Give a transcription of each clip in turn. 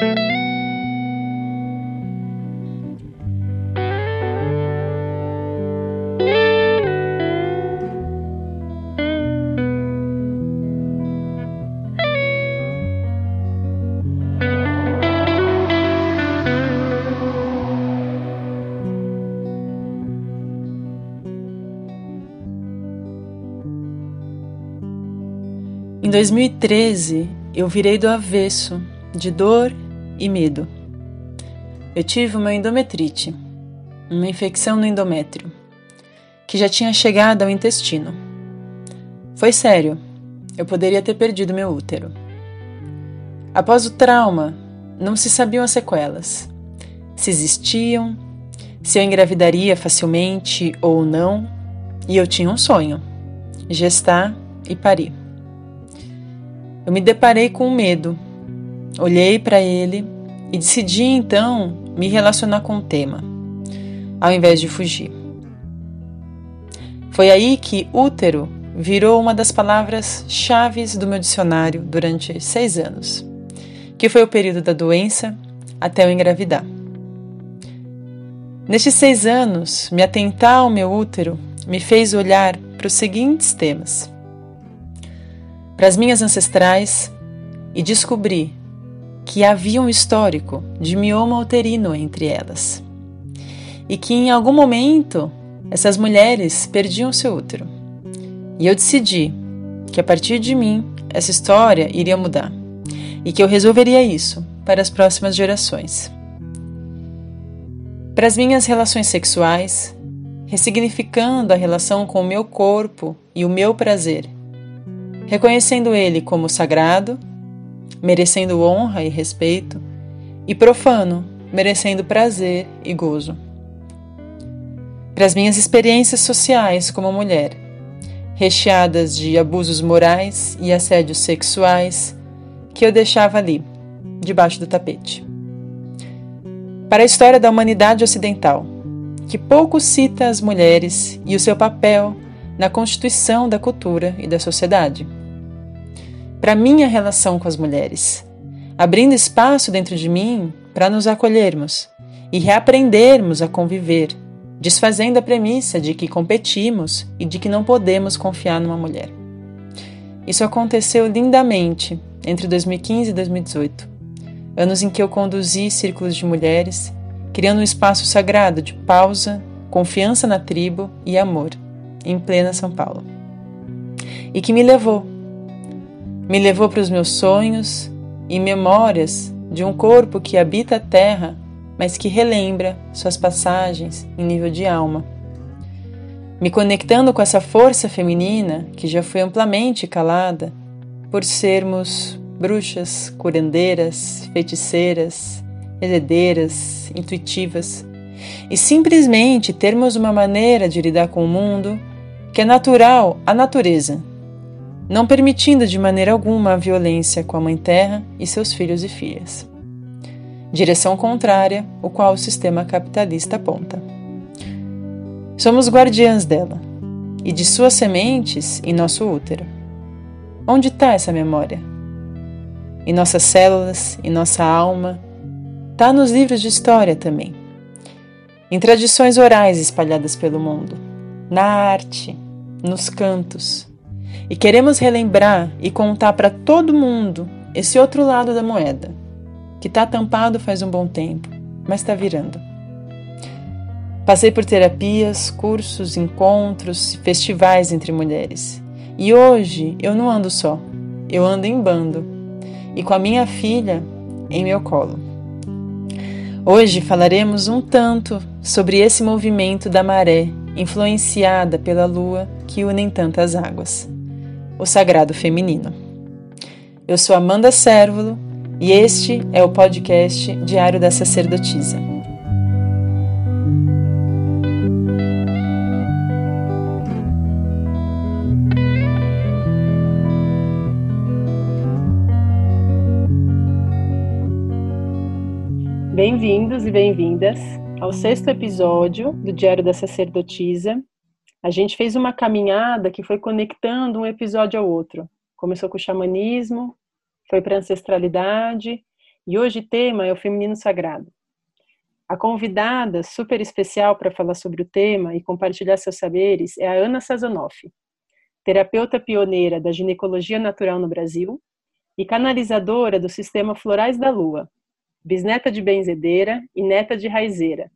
Em 2013, eu virei do avesso, de dor e medo. Eu tive uma endometrite, uma infecção no endométrio, que já tinha chegado ao intestino. Foi sério, eu poderia ter perdido meu útero. Após o trauma, não se sabiam as sequelas, se existiam, se eu engravidaria facilmente ou não, e eu tinha um sonho: gestar e parir. Eu me deparei com medo. Olhei para ele e decidi então me relacionar com o tema, ao invés de fugir. Foi aí que útero virou uma das palavras chaves do meu dicionário durante seis anos, que foi o período da doença até eu engravidar. Nestes seis anos, me atentar ao meu útero me fez olhar para os seguintes temas: para as minhas ancestrais e descobri que havia um histórico de mioma uterino entre elas e que em algum momento essas mulheres perdiam seu útero. E eu decidi que a partir de mim essa história iria mudar e que eu resolveria isso para as próximas gerações. Para as minhas relações sexuais, ressignificando a relação com o meu corpo e o meu prazer reconhecendo ele como sagrado, merecendo honra e respeito, e profano, merecendo prazer e gozo. Para as minhas experiências sociais como mulher, recheadas de abusos morais e assédios sexuais que eu deixava ali, debaixo do tapete. Para a história da humanidade ocidental, que pouco cita as mulheres e o seu papel na constituição da cultura e da sociedade para minha relação com as mulheres, abrindo espaço dentro de mim para nos acolhermos e reaprendermos a conviver, desfazendo a premissa de que competimos e de que não podemos confiar numa mulher. Isso aconteceu lindamente entre 2015 e 2018, anos em que eu conduzi círculos de mulheres, criando um espaço sagrado de pausa, confiança na tribo e amor, em plena São Paulo. E que me levou me levou para os meus sonhos e memórias de um corpo que habita a terra, mas que relembra suas passagens em nível de alma. Me conectando com essa força feminina que já foi amplamente calada por sermos bruxas, curandeiras, feiticeiras, heredeiras, intuitivas, e simplesmente termos uma maneira de lidar com o mundo que é natural à natureza não permitindo de maneira alguma a violência com a Mãe Terra e seus filhos e filhas. Direção contrária, o qual o sistema capitalista aponta. Somos guardiãs dela e de suas sementes em nosso útero. Onde está essa memória? Em nossas células, em nossa alma, está nos livros de história também. Em tradições orais espalhadas pelo mundo, na arte, nos cantos, e queremos relembrar e contar para todo mundo esse outro lado da moeda, que está tampado faz um bom tempo, mas está virando. Passei por terapias, cursos, encontros, festivais entre mulheres. E hoje eu não ando só, eu ando em bando e com a minha filha em meu colo. Hoje falaremos um tanto sobre esse movimento da maré influenciada pela lua que unem tantas águas o sagrado feminino. Eu sou Amanda Sérvulo e este é o podcast Diário da Sacerdotisa. Bem-vindos e bem-vindas ao sexto episódio do Diário da Sacerdotisa, a gente fez uma caminhada que foi conectando um episódio ao outro. Começou com o xamanismo, foi para a ancestralidade e hoje o tema é o feminino sagrado. A convidada super especial para falar sobre o tema e compartilhar seus saberes é a Ana Sazanoff, terapeuta pioneira da ginecologia natural no Brasil e canalizadora do sistema Florais da Lua, bisneta de benzedeira e neta de raizeira,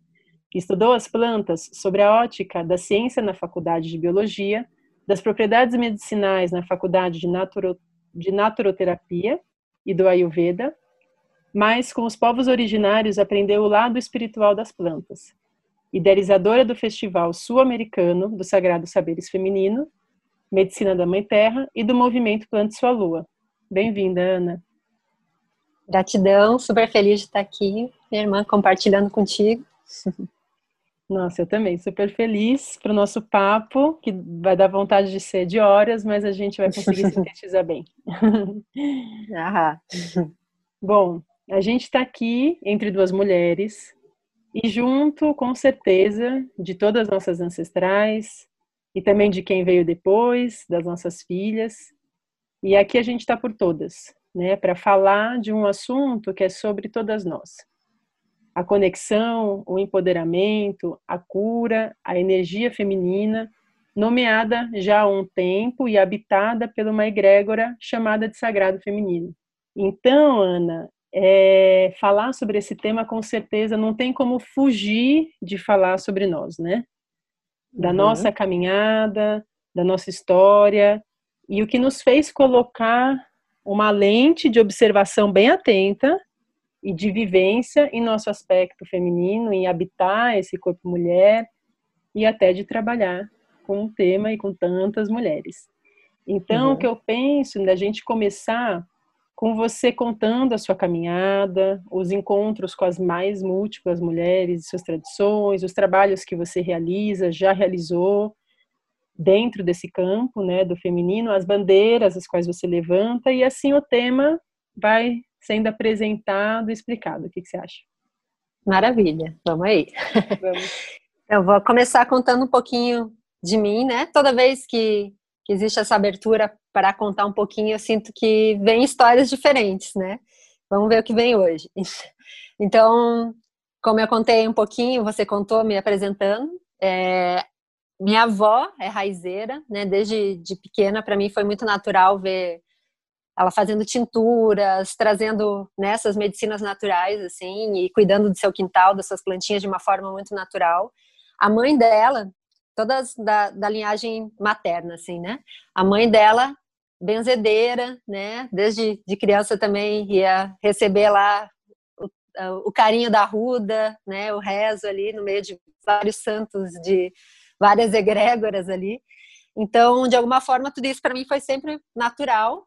estudou as plantas sobre a ótica da ciência na faculdade de biologia, das propriedades medicinais na faculdade de, naturo, de naturoterapia e do Ayurveda mas com os povos originários aprendeu o lado espiritual das plantas. Idealizadora do Festival Sul-Americano dos Sagrados Saberes Feminino, Medicina da Mãe Terra e do Movimento Plante Sua Lua. Bem-vinda, Ana. Gratidão, super feliz de estar aqui, minha irmã, compartilhando contigo. Nossa, eu também, super feliz para o nosso papo, que vai dar vontade de ser de horas, mas a gente vai conseguir sintetizar bem. Ah. Bom, a gente está aqui entre duas mulheres e junto, com certeza, de todas as nossas ancestrais e também de quem veio depois, das nossas filhas. E aqui a gente está por todas, né, para falar de um assunto que é sobre todas nós. A conexão, o empoderamento, a cura, a energia feminina, nomeada já há um tempo e habitada por uma egrégora chamada de sagrado feminino. Então, Ana, é, falar sobre esse tema, com certeza, não tem como fugir de falar sobre nós, né? Da uhum. nossa caminhada, da nossa história, e o que nos fez colocar uma lente de observação bem atenta e de vivência em nosso aspecto feminino, em habitar esse corpo mulher e até de trabalhar com o tema e com tantas mulheres. Então, uhum. o que eu penso da gente começar com você contando a sua caminhada, os encontros com as mais múltiplas mulheres, suas tradições, os trabalhos que você realiza, já realizou dentro desse campo, né, do feminino, as bandeiras as quais você levanta e assim o tema vai sendo apresentado e explicado. O que, que você acha? Maravilha, vamos aí. Vamos. Eu vou começar contando um pouquinho de mim, né? Toda vez que, que existe essa abertura para contar um pouquinho, eu sinto que vem histórias diferentes, né? Vamos ver o que vem hoje. Então, como eu contei um pouquinho, você contou me apresentando. É, minha avó é raizeira, né? Desde de pequena, para mim foi muito natural ver ela fazendo tinturas, trazendo nessas né, medicinas naturais, assim, e cuidando do seu quintal, das suas plantinhas de uma forma muito natural. A mãe dela, todas da, da linhagem materna, assim, né? A mãe dela benzedeira, né? Desde de criança também ia receber lá o, o, carinho da ruda, né? O rezo ali no meio de vários santos, de várias egrégoras ali. Então, de alguma forma, tudo isso para mim foi sempre natural.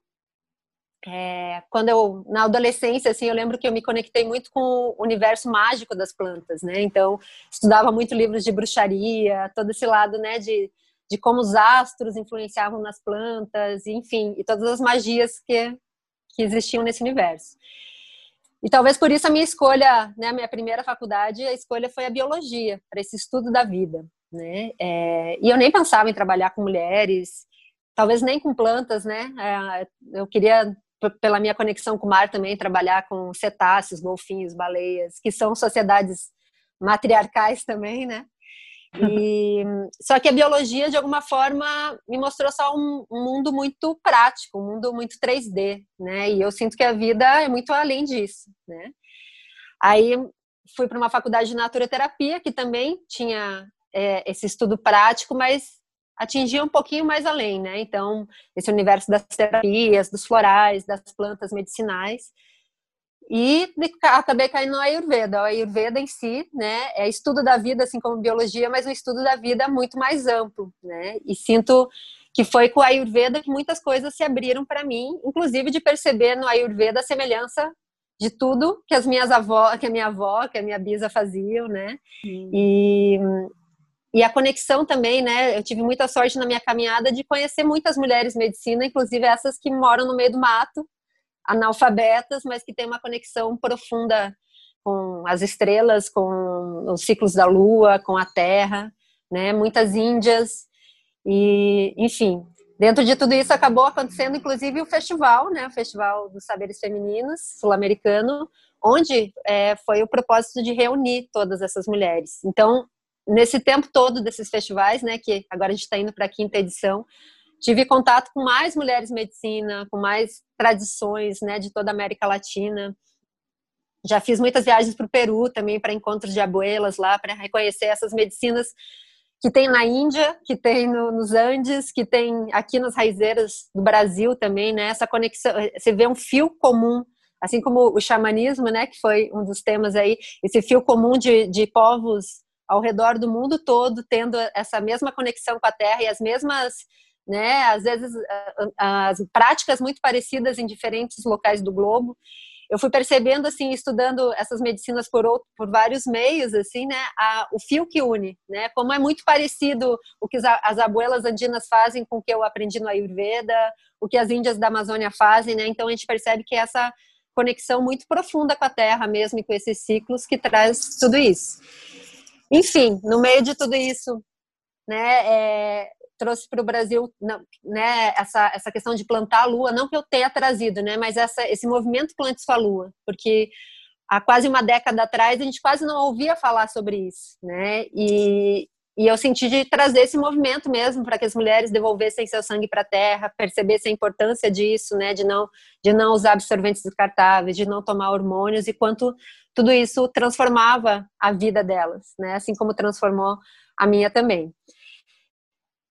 É, quando eu na adolescência, assim, eu lembro que eu me conectei muito com o universo mágico das plantas, né? Então, estudava muito livros de bruxaria, todo esse lado, né? De de como os astros influenciavam nas plantas, enfim, e todas as magias que, que existiam nesse universo. E talvez por isso a minha escolha, né, a minha primeira faculdade, a escolha foi a biologia, para esse estudo da vida, né? É, e eu nem pensava em trabalhar com mulheres, talvez nem com plantas, né? É, eu queria, pela minha conexão com o mar também, trabalhar com cetáceos, golfinhos, baleias, que são sociedades matriarcais também, né? E, só que a biologia, de alguma forma, me mostrou só um, um, mundo muito prático, um mundo muito 3D, né? E eu sinto que a vida é muito além disso, né? Aí fui para uma faculdade de naturoterapia, que também tinha é, esse estudo prático, mas atingia um pouquinho mais além, né? Então, esse universo das terapias, dos florais, das plantas medicinais. E acabei caindo no Ayurveda. O Ayurveda em si, né, é estudo da vida, assim como biologia, mas um estudo da vida muito mais amplo, né? E sinto que foi com o Ayurveda que muitas coisas se abriram para mim, inclusive de perceber no Ayurveda a semelhança de tudo que as minhas avós, que a minha avó, que a minha bisa faziam, né? E e a conexão também, né? Eu tive muita sorte na minha caminhada de conhecer muitas mulheres medicina, inclusive essas que moram no meio do mato, analfabetas, mas que têm uma conexão profunda com as estrelas, com os ciclos da lua, com a terra, né? Muitas índias e, enfim, dentro de tudo isso acabou acontecendo inclusive o festival, né? O Festival dos Saberes Femininos Sul-Americano, onde é, foi o propósito de reunir todas essas mulheres. Então, nesse tempo todo desses festivais, né, que agora a gente está indo para a quinta edição, tive contato com mais mulheres medicina, com mais tradições, né, de toda a América Latina. Já fiz muitas viagens para o Peru também para encontros de abuelas lá para reconhecer essas medicinas que tem na Índia, que tem no, nos Andes, que tem aqui nas raizeiras do Brasil também, né? Essa conexão, você vê um fio comum, assim como o xamanismo, né? Que foi um dos temas aí, esse fio comum de, de povos ao redor do mundo todo tendo essa mesma conexão com a Terra e as mesmas, né? Às vezes as práticas muito parecidas em diferentes locais do globo eu fui percebendo assim estudando essas medicinas por outro, por vários meios assim né a, o fio que une né como é muito parecido o que as abuelas andinas fazem com o que eu aprendi no Ayurveda o que as índias da Amazônia fazem né então a gente percebe que essa conexão muito profunda com a terra mesmo e com esses ciclos que traz tudo isso enfim no meio de tudo isso né é, trouxe para o Brasil né, essa, essa questão de plantar a lua, não que eu tenha trazido, né, mas essa, esse movimento Plante Sua Lua, porque há quase uma década atrás a gente quase não ouvia falar sobre isso, né, e, e eu senti de trazer esse movimento mesmo para que as mulheres devolvessem seu sangue para a terra, percebessem a importância disso, né, de não, de não usar absorventes descartáveis, de não tomar hormônios e quanto tudo isso transformava a vida delas, né, assim como transformou a minha também.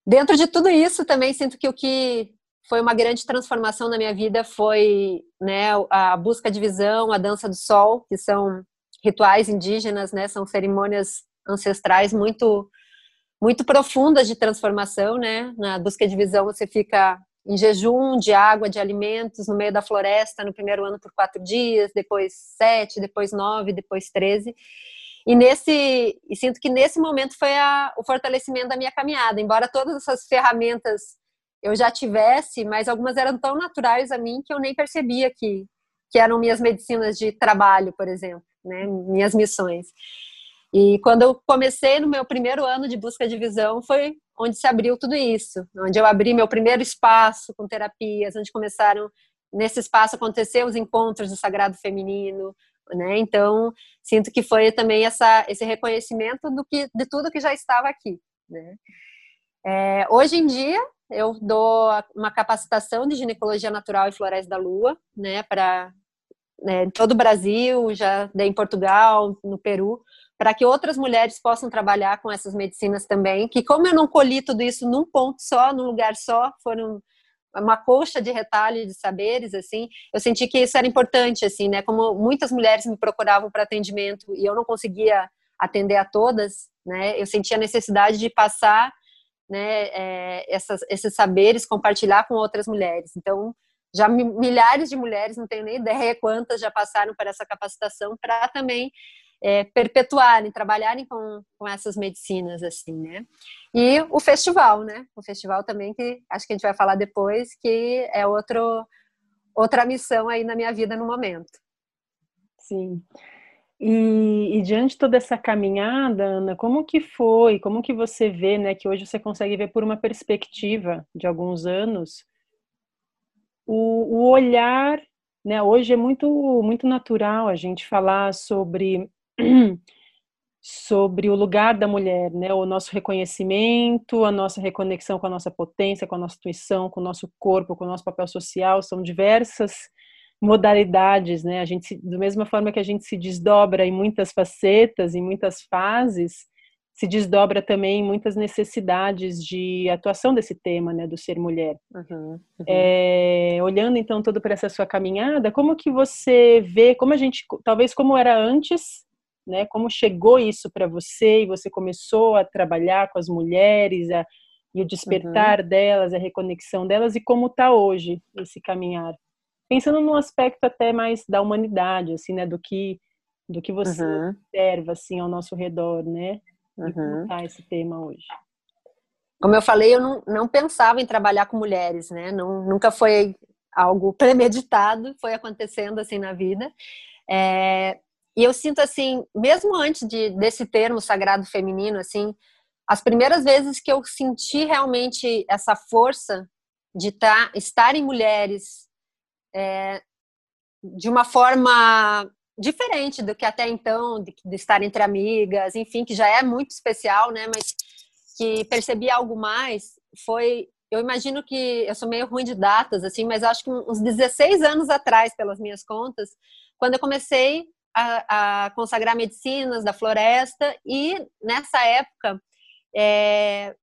Dentro de tudo isso, também sinto que o que foi uma grande transformação na minha vida foi né, a busca de visão, a dança do sol, que são rituais indígenas, né, são cerimônias ancestrais muito muito profundas de transformação, né? Na busca de visão você fica em jejum de água, de alimentos, no meio da floresta, no primeiro ano por quatro dias, depois sete, depois nove, depois treze. E nesse, e sinto que nesse momento foi a, o fortalecimento da minha caminhada. Embora todas essas ferramentas eu já tivesse, mas algumas eram tão naturais a mim que eu nem percebia que, que eram minhas medicinas de trabalho, por exemplo, né? minhas missões. E quando eu comecei no meu primeiro ano de busca de visão, foi onde se abriu tudo isso, onde eu abri meu primeiro espaço com terapias, onde começaram nesse espaço acontecer os encontros do sagrado feminino, né? Então, sinto que foi também essa, esse reconhecimento do que, de tudo que já estava aqui, né? É, hoje em dia, eu dou uma capacitação de ginecologia natural e florais da lua, né, para né, todo o Brasil, já em Portugal, no Peru, para que outras mulheres possam trabalhar com essas medicinas também, que como eu não colhi tudo isso num ponto só, num lugar só, foram uma colcha de retalho de saberes, assim, eu senti que isso era importante, assim, né, como muitas mulheres me procuravam para atendimento e eu não conseguia atender a todas, né, eu sentia a necessidade de passar, né, é, essas, esses saberes, compartilhar com outras mulheres, então, já milhares de mulheres, não tenho nem ideia quantas já passaram por essa capacitação para também é, perpetuarem, trabalharem com, com essas medicinas, assim, né? E o festival, né? O festival também, que acho que a gente vai falar depois, que é outro, outra missão aí na minha vida no momento. Sim. E, e, diante de toda essa caminhada, Ana, como que foi? Como que você vê, né, que hoje você consegue ver por uma perspectiva de alguns anos o, o olhar, né? Hoje é muito muito natural a gente falar sobre sobre o lugar da mulher, né? O nosso reconhecimento, a nossa reconexão com a nossa potência, com a nossa intuição, com o nosso corpo, com o nosso papel social, são diversas modalidades, né? A gente, da mesma forma que a gente se desdobra em muitas facetas, em muitas fases, se desdobra também muitas necessidades de atuação desse tema, né, do ser mulher. Uhum, uhum. É, olhando então todo para essa sua caminhada, como que você vê, como a gente, talvez como era antes né? Como chegou isso para você e você começou a trabalhar com as mulheres a, e o despertar uhum. delas, a reconexão delas e como está hoje esse caminhar? Pensando num aspecto até mais da humanidade, assim, né? Do que do que você uhum. observa assim ao nosso redor, né? E como uhum. está esse tema hoje? Como eu falei, eu não, não pensava em trabalhar com mulheres, né? Não, nunca foi algo premeditado, foi acontecendo assim na vida. É, e eu sinto assim, mesmo antes de, desse termo sagrado feminino, assim, as primeiras vezes que eu senti realmente essa força de tá, estar em mulheres é, de uma forma diferente do que até então, de, de, estar entre amigas, enfim, que já é muito especial, né? Mas que percebi algo mais foi. Eu imagino que eu sou meio ruim de datas, assim, mas acho que uns 16 anos atrás, pelas minhas contas, quando eu comecei a, a consagrar medicinas da floresta, e nessa época é,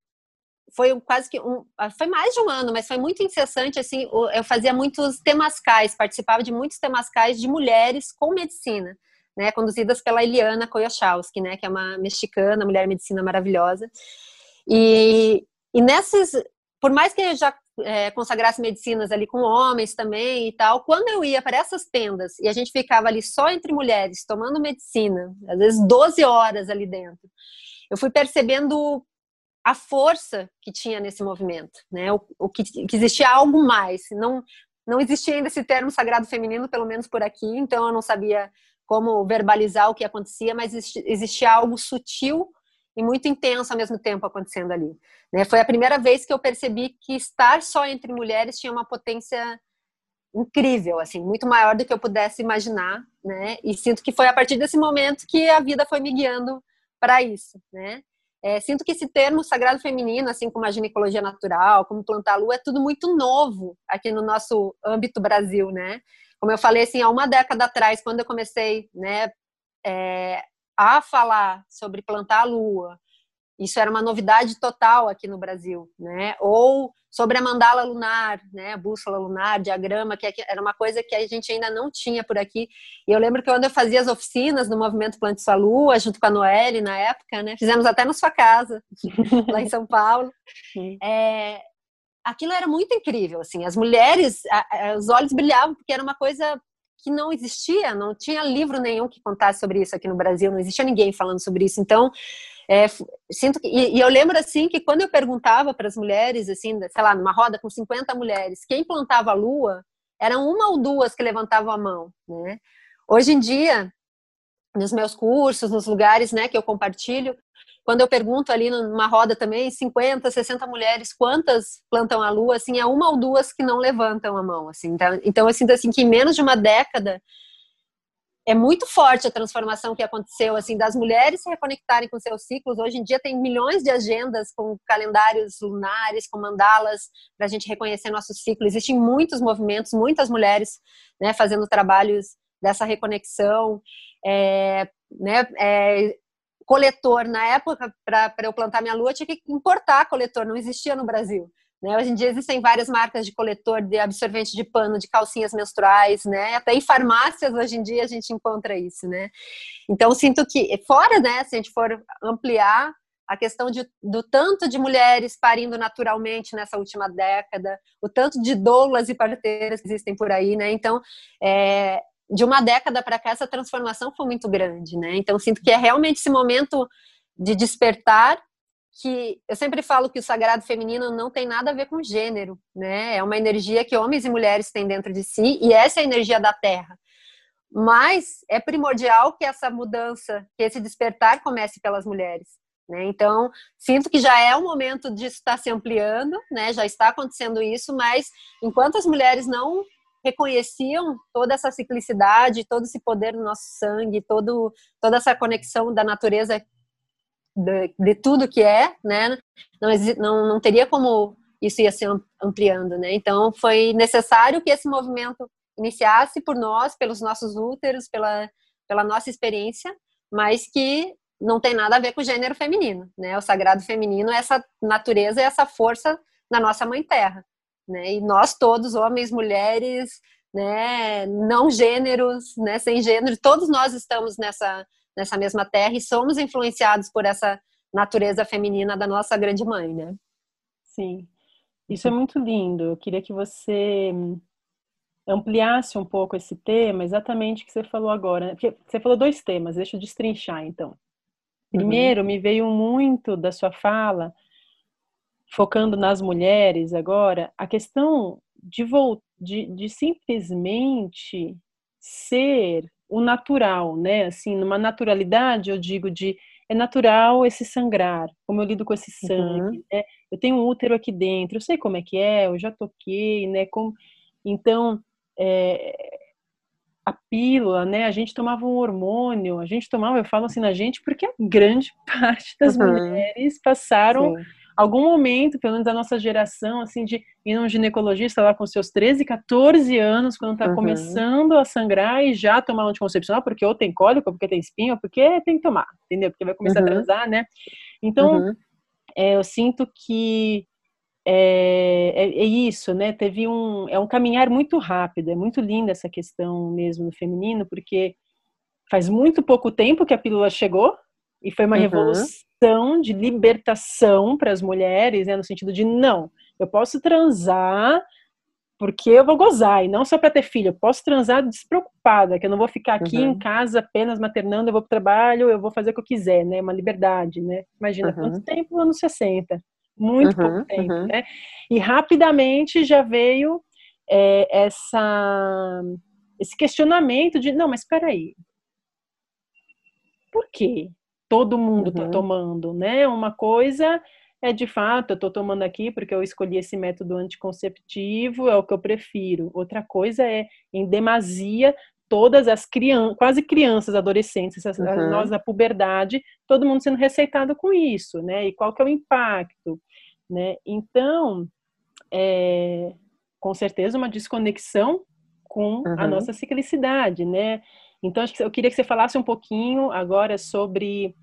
foi quase que um, foi mais de um ano, mas foi muito incessante assim, eu fazia muitos temascais, participava de muitos temascais de mulheres com medicina, né, conduzidas pela Eliana Koyachowski, né, que é uma mexicana, mulher medicina maravilhosa. E, e nesses, por mais que eu já é, consagrasse medicinas ali com homens também e tal, quando eu ia para essas tendas e a gente ficava ali só entre mulheres tomando medicina, às vezes 12 horas ali dentro, eu fui percebendo a força que tinha nesse movimento, né? O, o que, que, existia algo mais. Não não existia ainda esse termo sagrado feminino, pelo menos por aqui. Então eu não sabia como verbalizar o que acontecia, mas existia, algo sutil e muito intenso ao mesmo tempo acontecendo ali. Né? Foi a primeira vez que eu percebi que estar só entre mulheres tinha uma potência incrível, assim, muito maior do que eu pudesse imaginar, né? E sinto que foi a partir desse momento que a vida foi me guiando para isso, né? É, sinto que esse termo sagrado feminino, assim como a ginecologia natural, como plantar lua, é tudo muito novo aqui no nosso âmbito Brasil, né? Como eu falei, assim, há uma década atrás, quando eu comecei, né, é, a falar sobre plantar a lua, isso era uma novidade total aqui no Brasil, né? Ou sobre a mandala lunar, né? A bússola lunar, diagrama, que era uma coisa que a gente ainda não tinha por aqui. E eu lembro que quando eu fazia as oficinas do movimento Plante Sua Lua, junto com a Noelle na época, né? Fizemos até na sua casa, lá em São Paulo. É, aquilo era muito incrível, assim. As mulheres, a, a, os olhos brilhavam porque era uma coisa que não existia, não tinha livro nenhum que contasse sobre isso aqui no Brasil, não existia ninguém falando sobre isso. Então, é, sinto que, e, e, eu lembro assim que quando eu perguntava para as mulheres, assim, sei lá, numa roda com 50 mulheres, quem plantava a lua, eram uma ou duas que levantavam a mão, né? Hoje em dia, nos meus cursos, nos lugares, né, que eu compartilho, quando eu pergunto ali numa roda também, 50, 60 mulheres, quantas plantam a lua, assim, é uma ou duas que não levantam a mão, assim. Então, então eu sinto assim que em menos de uma década é muito forte a transformação que aconteceu, assim, das mulheres se reconectarem com seus ciclos. Hoje em dia tem milhões de agendas com calendários lunares, com mandalas, para a gente reconhecer nosso ciclo. Existem muitos movimentos, muitas mulheres né, fazendo trabalhos dessa reconexão. É, né, é, coletor, na época, para eu plantar minha lua, tinha que importar coletor, não existia no Brasil. Né? Hoje em dia existem várias marcas de coletor de absorvente de pano, de calcinhas menstruais, né? Até em farmácias hoje em dia a gente encontra isso, né? Então sinto que fora, né? Se a gente for ampliar a questão de, do tanto de mulheres parindo naturalmente nessa última década, o tanto de doulas e parteiras que existem por aí, né? Então, é, de uma década para cá essa transformação foi muito grande, né? Então sinto que é realmente esse momento de despertar que eu sempre falo que o sagrado feminino não tem nada a ver com gênero, né? É uma energia que homens e mulheres têm dentro de si e essa é a energia da Terra. Mas é primordial que essa mudança, que esse despertar comece pelas mulheres. Né? Então, sinto que já é o momento de estar se ampliando, né? já está acontecendo isso, mas enquanto as mulheres não reconheciam toda essa ciclicidade, todo esse poder do nosso sangue, todo, toda essa conexão da natureza de, de tudo que é, né? Não, não, não teria como isso ia se ampliando, né? Então foi necessário que esse movimento iniciasse por nós, pelos nossos úteros, pela, pela nossa experiência, mas que não tem nada a ver com o gênero feminino, né? O sagrado feminino é essa natureza e essa força na nossa mãe terra, né? E nós todos, homens, mulheres, né, não gêneros, né, sem gênero, todos nós estamos nessa nessa mesma terra e somos influenciados por essa natureza feminina da nossa grande mãe, né? Sim. Isso é muito lindo. Eu queria que você ampliasse um pouco esse tema, exatamente o que você falou agora. Né? Porque você falou dois temas, deixa eu destrinchar então. Primeiro, uhum. me veio muito da sua fala, focando nas mulheres agora, a questão de, de, de simplesmente ser o natural, né? Assim, numa naturalidade, eu digo de é natural esse sangrar, como eu lido com esse sangue, uhum. né? Eu tenho um útero aqui dentro, eu sei como é que é, eu já toquei, né? Como... Então, é... a pílula, né? A gente tomava um hormônio, a gente tomava, eu falo assim na gente, porque a grande parte das uhum. mulheres passaram Sim. Algum momento, pelo menos da nossa geração, assim, de ir num ginecologista lá com seus 13, 14 anos, quando tá uhum. começando a sangrar e já tomar um anticoncepcional, porque ou tem cólica, ou porque tem espinho, ou porque tem que tomar, entendeu? Porque vai começar uhum. a transar, né? Então, uhum. é, eu sinto que é, é, é, isso, né? Teve um, é um caminhar muito rápido, é muito linda essa questão mesmo no feminino, porque faz muito pouco tempo que a pílula chegou e foi uma uhum. revolução de libertação para as mulheres, né? No sentido de não, eu posso transar porque eu vou gozar e não só para ter filho, eu posso transar despreocupada, que eu não vou ficar aqui uhum. em casa apenas maternando, eu vou para o trabalho, eu vou fazer o que eu quiser, né? Uma liberdade, né? Imagina uhum. quanto tempo, anos 60 muito uhum, pouco tempo, uhum. né? E rapidamente já veio é, essa, esse questionamento de, não, mas espera aí, por que todo mundo está uhum. tomando, né? Uma coisa é de fato, eu estou tomando aqui porque eu escolhi esse método anticonceptivo, é o que eu prefiro. Outra coisa é, em demasia, todas as crianças, quase crianças, adolescentes, uhum. nós na puberdade, todo mundo sendo receitado com isso, né? E qual que é o impacto, né? Então, é, com certeza uma desconexão com uhum. a nossa ciclicidade, né? Então, acho que eu queria que você falasse um pouquinho agora sobre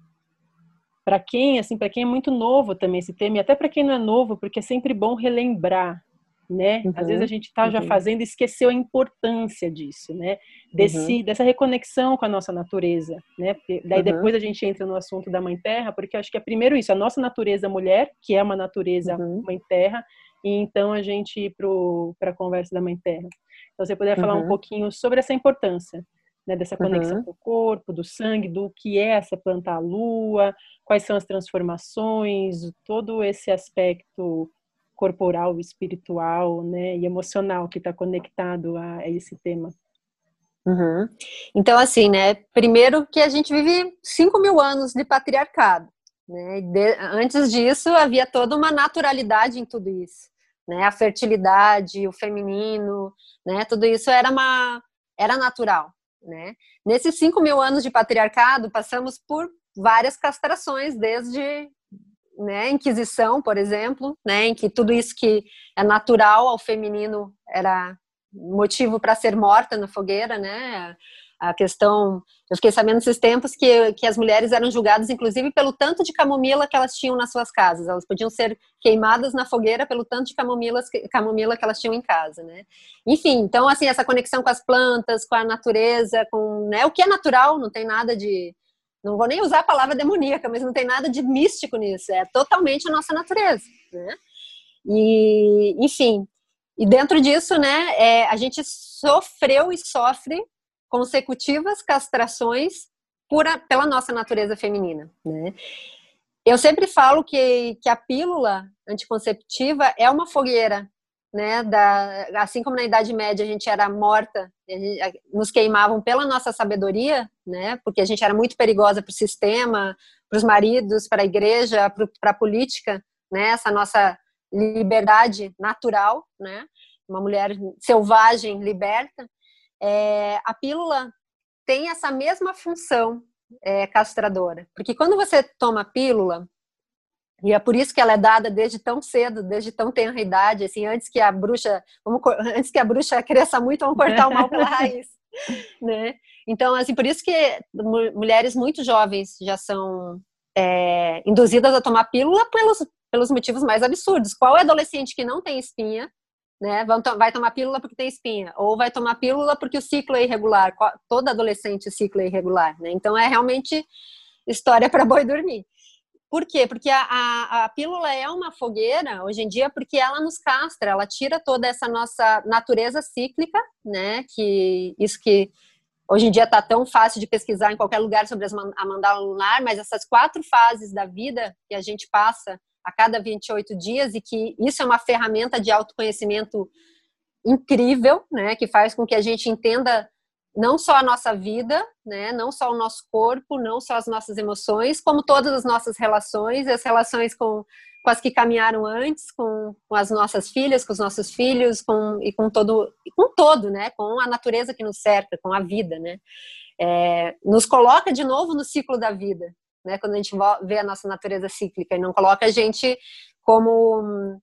para quem, assim, para quem é muito novo também esse tema, e até para quem não é novo, porque é sempre bom relembrar, né? Uhum, Às vezes a uhum, gente está uhum. já fazendo e esqueceu a importância disso, né? Desse, uhum. Dessa reconexão com a nossa natureza, né? Porque daí uhum. depois a gente entra no assunto da Mãe Terra, porque acho que é primeiro isso, a nossa natureza mulher, que é uma natureza uhum. Mãe Terra, e então a gente ir para a conversa da Mãe Terra. Então, você puder falar um pouquinho sobre essa importância, né, dessa conexão com o corpo, do sangue, do que é essa planta à lua, quais são as transformações, todo esse aspecto corporal, espiritual, né, e emocional que está conectado a, esse tema. Uhum. Então, assim, né, primeiro que a gente vive 5 mil anos de patriarcado, né, de, antes disso havia toda uma naturalidade em tudo isso, né, a fertilidade, o feminino, né, tudo isso era uma, era natural, né. Nesses 5 mil anos de patriarcado, passamos por várias castrações, desde né, Inquisição, por exemplo, né, em que tudo isso que é natural ao feminino era motivo para ser morta na fogueira, né? A questão, eu fiquei sabendo nesses tempos que, que as mulheres eram julgadas, inclusive, pelo tanto de camomila que elas tinham nas suas casas. Elas podiam ser queimadas na fogueira pelo tanto de camomilas, camomila que elas tinham em casa, né? Enfim, então, assim, essa conexão com as plantas, com a natureza, com né, o que é natural, não tem nada de, não vou nem usar a palavra demoníaca, mas não tem nada de místico nisso, é totalmente a nossa natureza, né? E, enfim, e dentro disso, né, é, a gente sofreu e sofre consecutivas castrações por a, pela nossa natureza feminina, né? Eu sempre falo que, que a pílula anticonceptiva é uma fogueira né, da, assim como na Idade Média a gente era morta, gente, nos queimavam pela nossa sabedoria, né, porque a gente era muito perigosa para o sistema, para os maridos, para a igreja, para a política, né, essa nossa liberdade natural, né, uma mulher selvagem, liberta, é, a pílula tem essa mesma função é, castradora, porque quando você toma pílula, e é por isso que ela é dada desde tão cedo, desde tão tenra idade, assim, antes que a bruxa, vamos, antes que a bruxa cresça muito, vamos cortar o mal pela raiz, né? Então, assim, por isso que mulheres muito jovens já são é, induzidas a tomar pílula pelos, pelos motivos mais absurdos. Qual é adolescente que não tem espinha, né? Vai tomar pílula porque tem espinha, ou vai tomar pílula porque o ciclo é irregular. Todo adolescente o ciclo é irregular, né? Então é realmente história para boi dormir. Por quê? Porque a, a, a, pílula é uma fogueira hoje em dia porque ela nos castra, ela tira toda essa nossa natureza cíclica, né? Que isso que hoje em dia está tão fácil de pesquisar em qualquer lugar sobre a mandala lunar, mas essas quatro fases da vida que a gente passa a cada 28 dias e que isso é uma ferramenta de autoconhecimento incrível, né? Que faz com que a gente entenda não só a nossa vida, né, não só o nosso corpo, não só as nossas emoções, como todas as nossas relações, as relações com, com as que caminharam antes, com, com as nossas filhas, com os nossos filhos, com, e com todo, com todo, né, com a natureza que nos cerca, com a vida, né, é, nos coloca de novo no ciclo da vida, né, quando a gente vê a nossa natureza cíclica e não coloca a gente como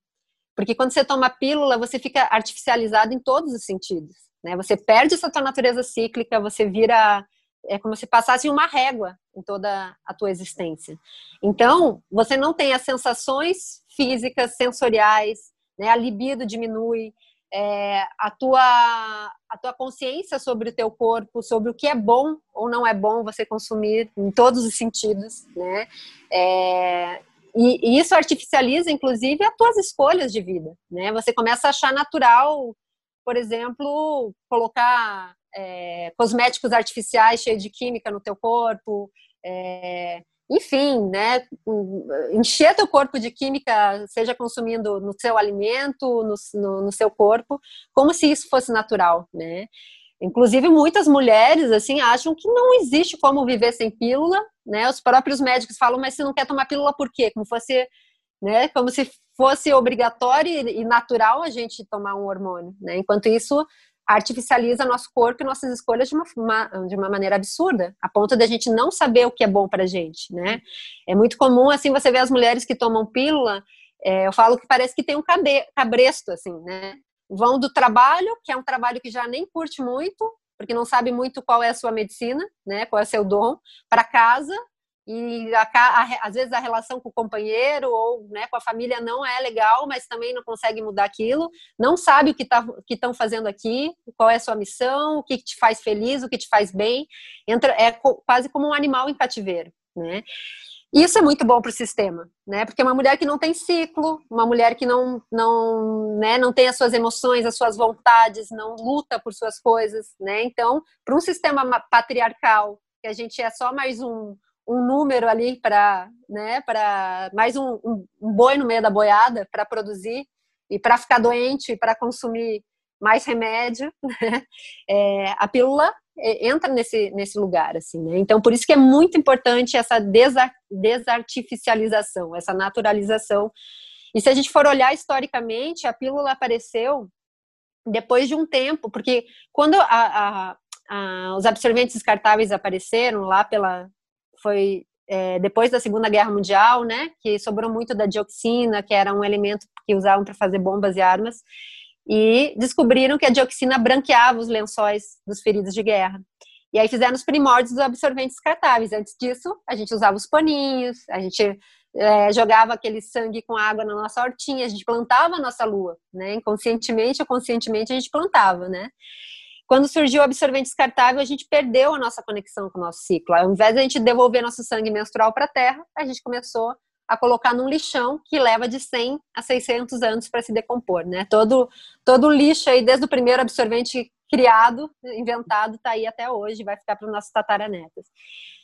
porque quando você toma pílula, você fica artificializado em todos os sentidos. Né? Você perde essa tua natureza cíclica, você vira é como se passasse uma régua em toda a tua existência. Então, você não tem as sensações físicas, sensoriais, né? a libido diminui, é, a, tua, a tua consciência sobre o teu corpo, sobre o que é bom ou não é bom você consumir em todos os sentidos, né? É, e, e, isso artificializa, inclusive, as tuas escolhas de vida, né? Você começa a achar natural por exemplo, colocar é, cosméticos artificiais cheios de química no teu corpo, é, enfim, né, encher teu corpo de química, seja consumindo no seu alimento, no, no, no seu corpo, como se isso fosse natural, né? Inclusive, muitas mulheres, assim, acham que não existe como viver sem pílula, né? Os próprios médicos falam, mas você não quer tomar pílula por quê? Como fosse né? Como se fosse obrigatório e natural a gente tomar um hormônio, né? Enquanto isso artificializa nosso corpo e nossas escolhas de uma, de uma maneira absurda, a ponto de a gente não saber o que é bom pra gente, né? É muito comum, assim, você ver as mulheres que tomam pílula, é, eu falo que parece que tem um cabe, cabresto, assim, né? Vão do trabalho, que é um trabalho que já nem curte muito, porque não sabe muito qual é a sua medicina, né? Qual é o seu dom, para casa, e a, a, às vezes a relação com o companheiro ou né, com a família não é legal, mas também não consegue mudar aquilo, não sabe o que tá, estão fazendo aqui, qual é a sua missão, o que, te faz feliz, o que te faz bem, entra é co, quase como um animal em cativeiro, né? Isso é muito bom para o sistema, né? Porque é uma mulher que não tem ciclo, uma mulher que não, não, né, não tem as suas emoções, as suas vontades, não luta por suas coisas, né? Então, para um sistema patriarcal, que a gente é só mais um, um número ali para, né, para mais um, um, boi no meio da boiada para produzir e para ficar doente, para consumir mais remédio, né? é, a pílula entra nesse, nesse lugar, assim, né? Então, por isso que é muito importante essa desartificialização, essa naturalização. E se a gente for olhar historicamente, a pílula apareceu depois de um tempo, porque quando a, a, a, os absorventes descartáveis apareceram lá pela foi é, depois da Segunda Guerra Mundial, né, que sobrou muito da dioxina, que era um elemento que usavam para fazer bombas e armas, e descobriram que a dioxina branqueava os lençóis dos feridos de guerra. E aí fizeram os primórdios dos absorventes descartáveis. Antes disso, a gente usava os paninhos, a gente é, jogava aquele sangue com água na nossa hortinha, a gente plantava a nossa lua, né? Inconscientemente ou conscientemente a gente plantava, né? Quando surgiu o absorvente descartável, a gente perdeu a nossa conexão com o nosso ciclo. Ao invés de a gente devolver nosso sangue menstrual para a Terra, a gente começou a colocar num lixão que leva de 100 a 600 anos para se decompor, né? Todo todo lixo aí desde o primeiro absorvente criado, inventado, está aí até hoje, vai ficar para os nossos tataranetas.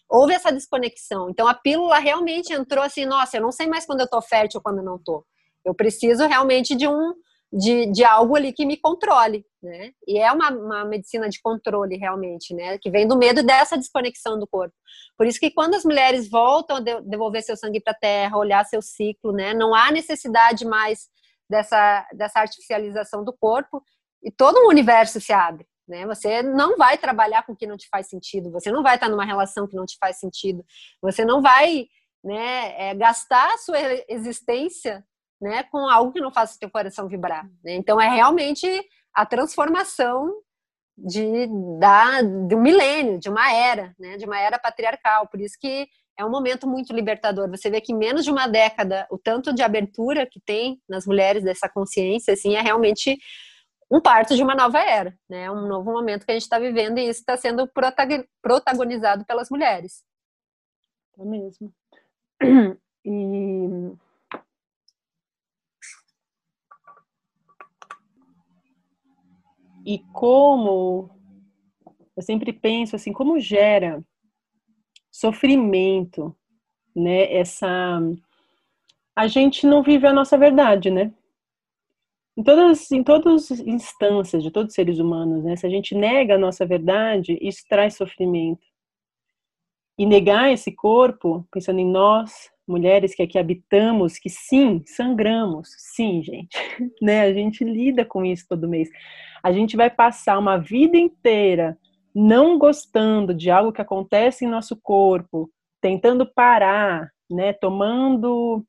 Houve essa desconexão. Então a pílula realmente entrou assim, nossa, eu não sei mais quando eu estou fértil ou quando não estou. Eu preciso realmente de um de, de algo ali que me controle, né? E é uma, uma medicina de controle realmente, né? Que vem do medo dessa desconexão do corpo. Por isso que quando as mulheres voltam a devolver seu sangue para a terra, olhar seu ciclo, né? Não há necessidade mais dessa, dessa artificialização do corpo e todo o universo se abre. Né? Você não vai trabalhar com o que não te faz sentido, você não vai estar numa relação que não te faz sentido, você não vai né, é, gastar a sua existência né, com algo que não faça o teu coração vibrar. Né? Então é realmente a transformação de, da, de um milênio, de uma era, né, de uma era patriarcal. Por isso que é um momento muito libertador. Você vê que em menos de uma década, o tanto de abertura que tem nas mulheres dessa consciência, assim, é realmente um parto de uma nova era, né? Um novo momento que a gente está vivendo e isso está sendo protagonizado pelas mulheres. É mesmo. E e como eu sempre penso assim, como gera sofrimento, né? Essa a gente não vive a nossa verdade, né? em todas, em todas as instâncias de todos os seres humanos, né? Se a gente nega a nossa verdade, isso traz sofrimento. E negar esse corpo, pensando em nós, mulheres que aqui habitamos, que sim, sangramos, sim, gente, né? A gente lida com isso todo mês. A gente vai passar uma vida inteira não gostando de algo que acontece em nosso corpo, tentando parar, né? Tomando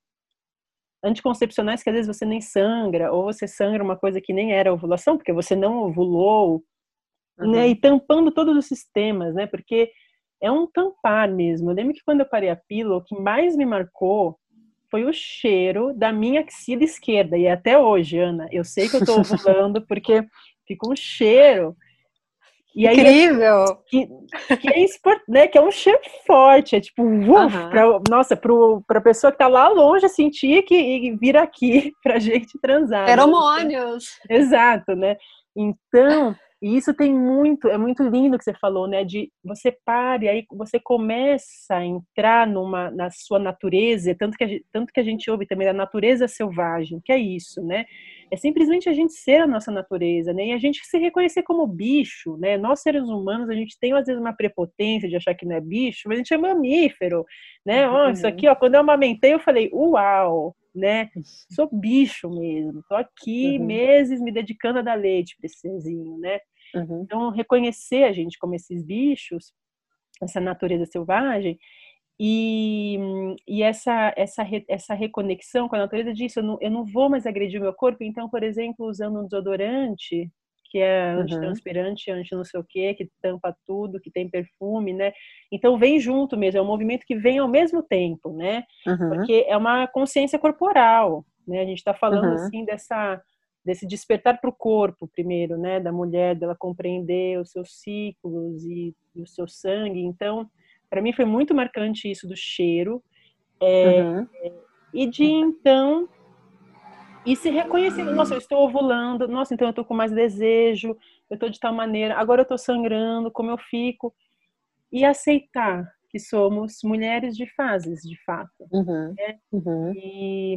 anticoncepcionais que às vezes você nem sangra, ou você sangra uma coisa que nem era ovulação, porque você não ovulou, né? uhum. né? E tampando todos os sistemas, né? Porque é um tampar mesmo. Eu lembro que quando eu parei a pílula, o que mais me marcou foi o cheiro da minha axila esquerda. E até hoje, Ana, eu sei que eu tô ovulando porque fica um cheiro. E aí, Incrível! Que, que, é, né, que é um cheiro forte, é tipo, uf, pra, nossa, para a pessoa que tá lá longe sentir que e vir aqui pra gente transar. Feromônios! Né? Exato, né? Então, e isso tem muito, é muito lindo que você falou, né? De você pare, aí você começa a entrar numa, na sua natureza, tanto que, a, tanto que a gente ouve também da natureza selvagem, que é isso, né? É simplesmente a gente ser a nossa natureza, né? E a gente se reconhecer como bicho, né? Nós seres humanos, a gente tem às vezes uma prepotência de achar que não é bicho, mas a gente é mamífero, né? Uhum. Oh, isso aqui, ó, quando eu amamentei, eu falei, uau, né? Sou bicho mesmo, tô aqui uhum. meses me dedicando a dar leite serzinho, né? Uhum. Então, reconhecer a gente como esses bichos, essa natureza selvagem, e, e essa, essa, essa reconexão com a natureza disso, eu não, eu não vou mais agredir o meu corpo, então, por exemplo, usando um desodorante, que é uhum. antitranspirante, anti não sei o que, que tampa tudo, que tem perfume, né? Então vem junto mesmo, é um movimento que vem ao mesmo tempo, né? Uhum. Porque é uma consciência corporal, né? A gente está falando uhum. assim dessa desse despertar para o corpo primeiro, né, da mulher, dela compreender os seus ciclos e, e o seu sangue. Então, para mim foi muito marcante isso do cheiro é, uhum. e de então e se reconhecendo, nossa, eu estou ovulando, nossa, então eu estou com mais desejo, eu estou de tal maneira, agora eu estou sangrando, como eu fico e aceitar que somos mulheres de fases, de fato. Uhum. Né? Uhum. E,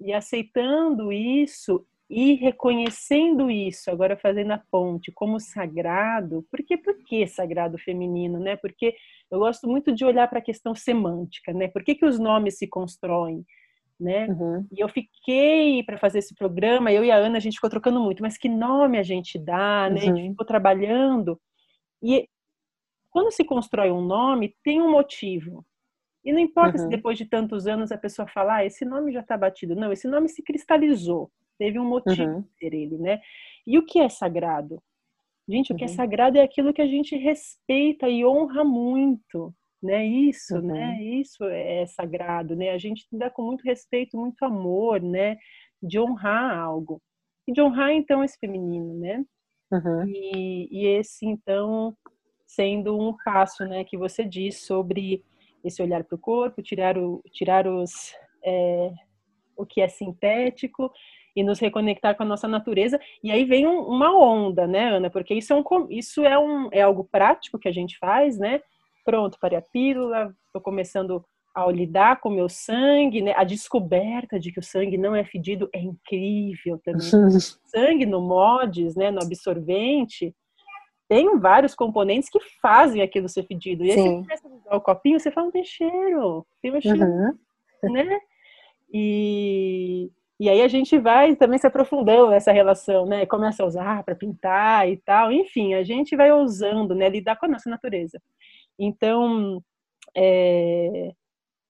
e aceitando isso e reconhecendo isso, agora fazendo a ponte como sagrado, porque por que sagrado feminino, né? Porque eu gosto muito de olhar para a questão semântica, né? Por que, que os nomes se constroem, né? Uhum. E eu fiquei para fazer esse programa, eu e a Ana a gente ficou trocando muito, mas que nome a gente dá, né? Uhum. A gente ficou trabalhando e quando se constrói um nome tem um motivo. E não importa uhum. se depois de tantos anos a pessoa fala, ah, esse nome já está batido. Não, esse nome se cristalizou teve um motivo uhum. ter ele, né? E o que é sagrado? Gente, o que é uhum. sagrado é aquilo que a gente respeita e honra muito, né? Isso, né? uhum. né? Isso é sagrado, né? A gente dá com muito respeito, muito amor, né? De honrar algo. E de honrar, então, esse feminino, né? Uhum. E, e esse, então, sendo um passo, né? Que você diz sobre esse olhar para o corpo, tirar, o, tirar os... É, o que é sintético e nos reconectar com a nossa natureza. E aí vem um, uma onda, né, Ana? Porque isso é, um, isso é, um, é algo prático que a gente faz, né? Pronto, parei a pílula, estou começando a lidar com o meu sangue, né? A descoberta de que o sangue não é fedido é incrível também. sangue no mods, né, no absorvente, tem vários componentes que fazem aquilo ser fedido. E aí Sim. você começa a usar o copinho, você fala, não tem cheiro, tem um cheiro, uhum. né? E, e aí a gente vai também se aprofundando nessa relação, né? Começa a usar para pintar e tal. Enfim, a gente vai usando, né? Lidar com a nossa natureza. Então, é,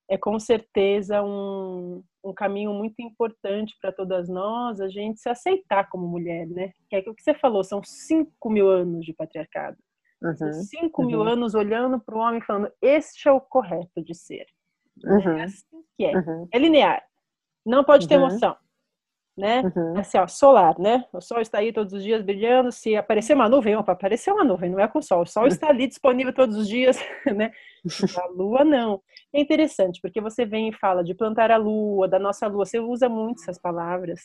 é com certeza um, um caminho muito importante para todas nós, a gente se aceitar como mulher, né? Que é o que você falou, são 5 mil anos de patriarcado. Uhum, 5 uhum. mil anos olhando para o homem falando, este é o correto de ser. Uhum. É assim que é. Uhum. É linear. Não pode ter uhum. emoção. Né? Uhum. Assim, ó, solar, né? O sol está aí todos os dias brilhando. Se aparecer uma nuvem, opa, apareceu uma nuvem, não é com o sol. O sol está ali disponível todos os dias, né? A lua não. É interessante, porque você vem e fala de plantar a lua, da nossa lua. Você usa muito essas palavras.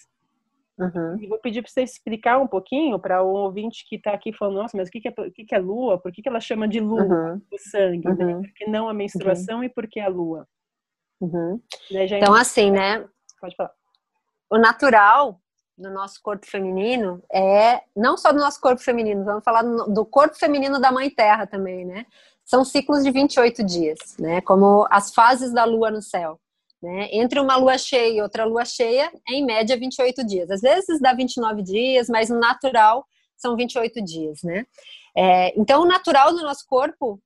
Uhum. E vou pedir para você explicar um pouquinho para o um ouvinte que está aqui falando, nossa, mas o que, que, é, o que, que é lua? Por que, que ela chama de lua uhum. o sangue? Né? Uhum. Por que não a menstruação e por que a lua? Uhum. Então, assim, né? Pode falar. O natural no nosso corpo feminino é não só do nosso corpo feminino, vamos falar do corpo feminino da Mãe Terra também, né? São ciclos de 28 dias, né? Como as fases da lua no céu. Né? Entre uma lua cheia e outra lua cheia, é em média 28 dias. Às vezes dá 29 dias, mas no natural são 28 dias, né? É, então, o natural do nosso corpo